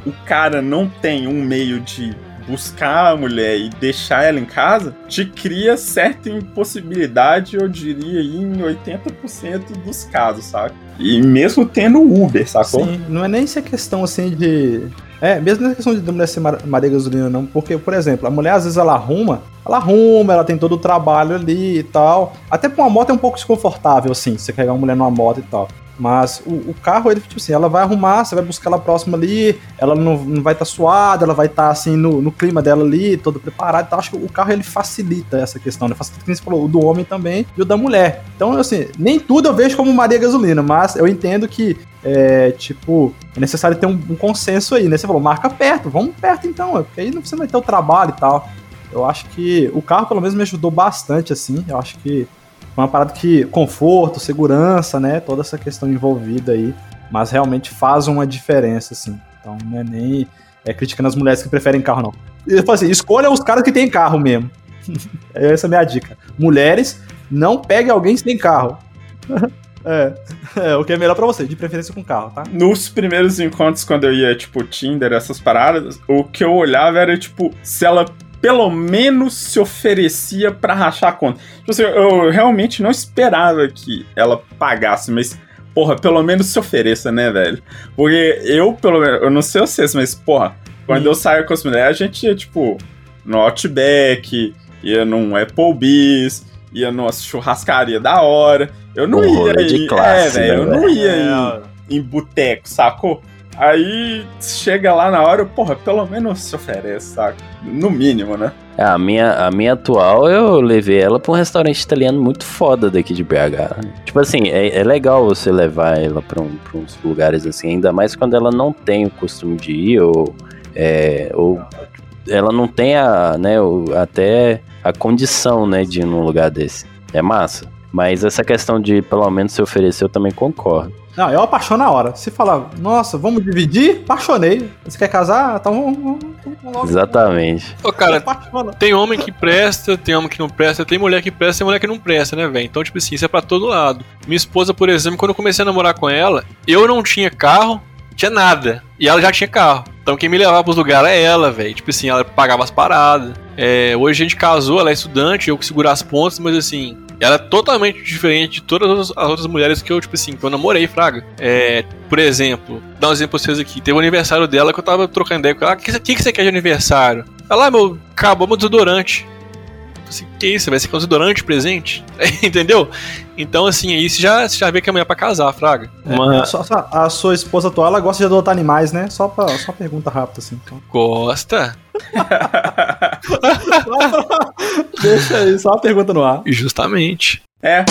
o cara não tem um meio de buscar a mulher e deixar ela em casa, te cria certa impossibilidade, eu diria, em 80% dos casos, sabe? E mesmo tendo Uber, sacou? Sim, não é nem é questão assim de. É, mesmo nessa questão de mulher ser mar- Maria Gasolina, não. Porque, por exemplo, a mulher às vezes ela arruma, ela arruma, ela tem todo o trabalho ali e tal. Até pra uma moto é um pouco desconfortável, assim, você carregar uma mulher numa moto e tal. Mas o, o carro, ele, tipo assim, ela vai arrumar, você vai buscar ela próxima ali, ela não, não vai estar suada, ela vai estar, assim, no, no clima dela ali, todo preparado. Então, acho que o carro, ele facilita essa questão, né? Facilita, como você falou, o do homem também e o da mulher. Então, assim, nem tudo eu vejo como Maria Gasolina, mas eu entendo que, é, tipo, é necessário ter um, um consenso aí, né? Você falou, marca perto, vamos perto então, é, porque aí você vai ter o trabalho e tal. Eu acho que o carro, pelo menos, me ajudou bastante, assim. Eu acho que uma parada que conforto, segurança, né? Toda essa questão envolvida aí. Mas realmente faz uma diferença, assim. Então não é nem é, criticando as mulheres que preferem carro, não. Eu falo assim, escolha os caras que têm carro mesmo. *laughs* Essa é a minha dica. Mulheres, não pegue alguém sem carro. *laughs* é, é, o que é melhor pra você, de preferência com carro, tá? Nos primeiros encontros, quando eu ia, tipo, Tinder, essas paradas, o que eu olhava era, tipo, se ela pelo menos se oferecia pra rachar a conta. Tipo assim, eu realmente não esperava que ela pagasse, mas, porra, pelo menos se ofereça, né, velho? Porque eu, pelo menos, eu não sei vocês, mas, porra, quando eu saio com as mulheres, a gente ia, tipo, no Outback, ia num Applebee's, ia numa churrascaria da hora. Eu não Um ia rolê de ir, classe, é, velho, eu né, não ia ir em boteco, sacou? Aí chega lá na hora, porra, pelo menos se oferece, saca? No mínimo, né? É, A minha, a minha atual, eu levei ela pra um restaurante italiano muito foda daqui de BH. Tipo assim, é, é legal você levar ela pra, um- pra uns lugares assim, ainda mais quando ela não tem o costume de ir, ou, é, ou ela não tem a, né, até a condição, né, de ir num lugar desse. É massa. Mas essa questão de pelo menos se oferecer, eu também concordo. Não, eu apaixono na hora. Se falar, nossa, vamos dividir, apaixonei. Você quer casar? Então vamos, vamos, vamos logo. Exatamente. Ô, cara, tem homem que presta, tem homem que não presta, tem mulher que presta, tem mulher que não presta, né, velho? Então, tipo assim, isso é pra todo lado. Minha esposa, por exemplo, quando eu comecei a namorar com ela, eu não tinha carro, tinha nada. E ela já tinha carro. Então quem me levava pros lugares é ela, velho. Tipo assim, ela pagava as paradas. É, hoje a gente casou, ela é estudante, eu que seguro as pontas, mas assim, ela é totalmente diferente de todas as- as outras mulheres que eu, tipo assim, que eu namorei, Fraga. É, por exemplo, dar um exemplo pra vocês aqui. Teve o aniversário dela que eu tava trocando ideia com ela. O que, que, que você quer de aniversário? Ela, ah, meu, acabou meu desodorante. Falei Assim, que isso? Vai ser de presente? *laughs* Entendeu? Então, assim, aí você já, você já vê que é mulher pra casar, Fraga. Uma... Só- só- a sua esposa atual, ela gosta de adotar animais, né? Só, pra, só pergunta rápida, assim. Então. Gosta? *laughs* Deixa aí, só uma pergunta no ar. Justamente. É.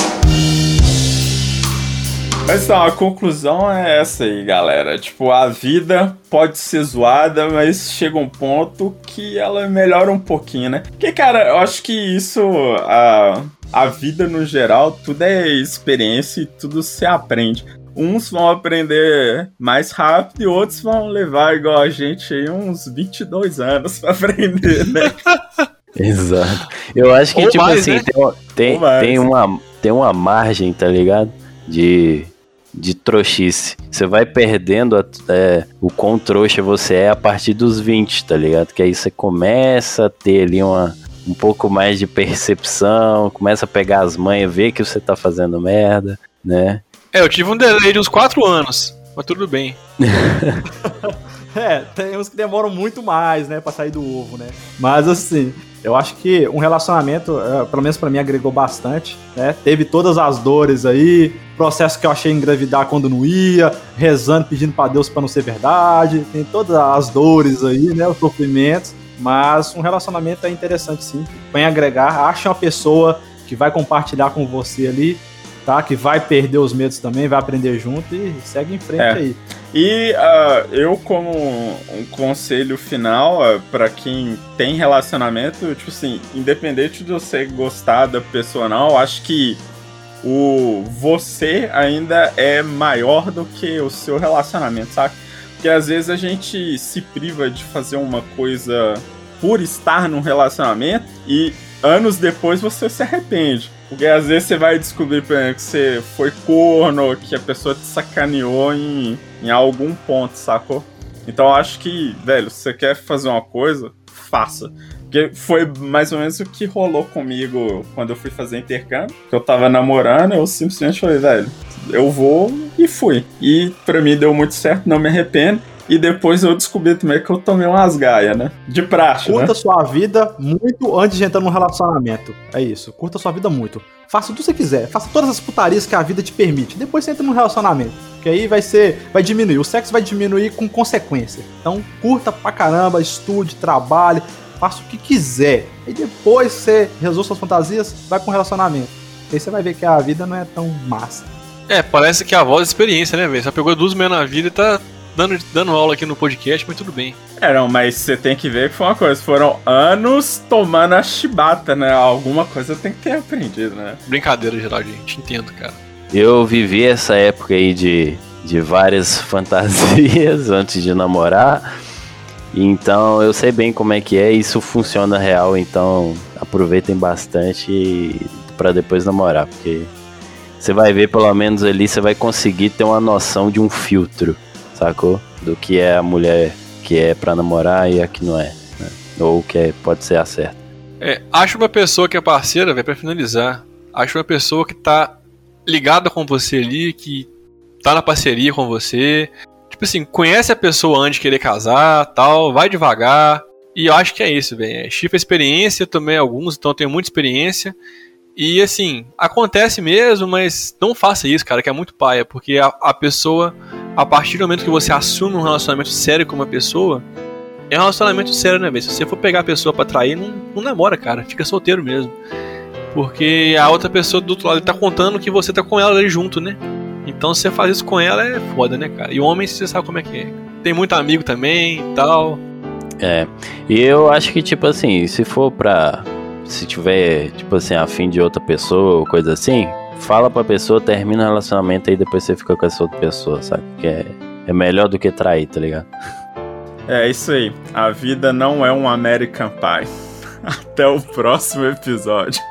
Mas então, a conclusão é essa aí, galera. Tipo, a vida pode ser zoada, mas chega um ponto que ela melhora um pouquinho, né? Porque, cara, eu acho que isso. A, a vida no geral, tudo é experiência e tudo se aprende. Uns vão aprender mais rápido e outros vão levar, igual a gente, aí, uns 22 anos pra aprender, né? *laughs* Exato. Eu acho que, Ou tipo mais, assim, né? tem, tem, tem, uma, tem uma margem, tá ligado? De, de trouxice. Você vai perdendo a- é, o quão trouxa você é a partir dos 20, tá ligado? Que aí você começa a ter ali uma, um pouco mais de percepção, começa a pegar as manhas, ver que você tá fazendo merda, né? É, eu tive um delay de uns 4 anos, mas tudo bem. *laughs* *laughs* É, tem uns que demoram muito mais, né, pra sair do ovo, né? Mas assim, eu acho que um relacionamento, eh, pelo menos pra mim, agregou bastante, né? Teve todas as dores aí, processo que eu achei engravidar quando não ia, rezando, pedindo pra Deus pra não ser verdade, tem todas as dores aí, né, os sofrimentos, mas um relacionamento é interessante sim, vem agregar, acha uma pessoa que vai compartilhar com você ali, tá? Que vai perder os medos também, vai aprender junto e segue em frente É. aí. E ah, eu, como um conselho final ah, pra quem tem relacionamento, tipo assim, independente de você gostar da pessoa ou não, acho que o você ainda é maior do que o seu relacionamento, sabe? Porque às vezes a gente se priva de fazer uma coisa por estar num relacionamento e anos depois você se arrepende. Porque às vezes você vai descobrir, por exemplo, que você foi corno, que a pessoa te sacaneou em, em algum ponto, sacou? Então eu acho que, velho, se você quer fazer uma coisa, faça. Porque foi mais ou menos o que rolou comigo quando eu fui fazer intercâmbio. Que eu tava namorando, eu simplesmente falei, velho, eu vou e fui. E pra mim deu muito certo, não me arrependo. E depois eu descobri também que eu tomei umas gaias, né? De praxe, Curta né? sua vida muito antes de entrar num relacionamento. É isso. Curta sua vida muito. Faça o que você quiser. Faça todas as putarias que a vida te permite. Depois você entra num relacionamento. Que aí vai ser. Vai diminuir. O sexo vai diminuir com consequência. Então, curta pra caramba, estude, trabalhe, faça o que quiser. E depois você resolve suas fantasias, vai com relacionamento. Aí você vai ver que a vida não é tão massa. É, parece que é a voz da experiência, né, velho? Só pegou duas meses na vida e tá dando, dando aula aqui no podcast, mas tudo bem. É, não, mas você tem que ver que foi uma coisa. Foram anos tomando a chibata, né? Alguma coisa tem que ter aprendido, né? Brincadeira, geral, gente. Entendo, cara. Eu vivi essa época aí de, de várias *laughs* fantasias antes de namorar. Então eu sei bem como é que é, isso funciona real, então aproveitem bastante pra depois namorar, porque você vai ver pelo menos ali, você vai conseguir ter uma noção de um filtro, sacou? Do que é a mulher que é pra namorar e a que não é, né? Ou que é, pode ser a certa. É, acho uma pessoa que é parceira, velho, pra finalizar. Acho uma pessoa que tá ligada com você ali, que tá na parceria com você. Tipo assim, conhece a pessoa antes de querer casar, tal, vai devagar. E eu acho que é isso, velho. É, experiência, tomei alguns, então eu tenho muita experiência. E assim, acontece mesmo, mas não faça isso, cara, que é muito paia, porque a, a pessoa, a partir do momento que você assume um relacionamento sério com uma pessoa, é um relacionamento sério, né, velho? Se você for pegar a pessoa pra trair, não, não namora, cara. Fica solteiro mesmo. Porque a outra pessoa do outro lado tá contando que você tá com ela ali junto, né? Então se você faz isso com ela é foda, né, cara? E homem, você sabe como é que é. Tem muito amigo também e tal. É, e eu acho que, tipo assim, se for pra. Se tiver, tipo assim, afim de outra pessoa ou coisa assim, fala pra pessoa, termina o relacionamento, aí depois você fica com essa outra pessoa, sabe? Que é, é melhor do que trair, tá ligado? É isso aí. A vida não é um American Pie. *laughs* Até o próximo episódio.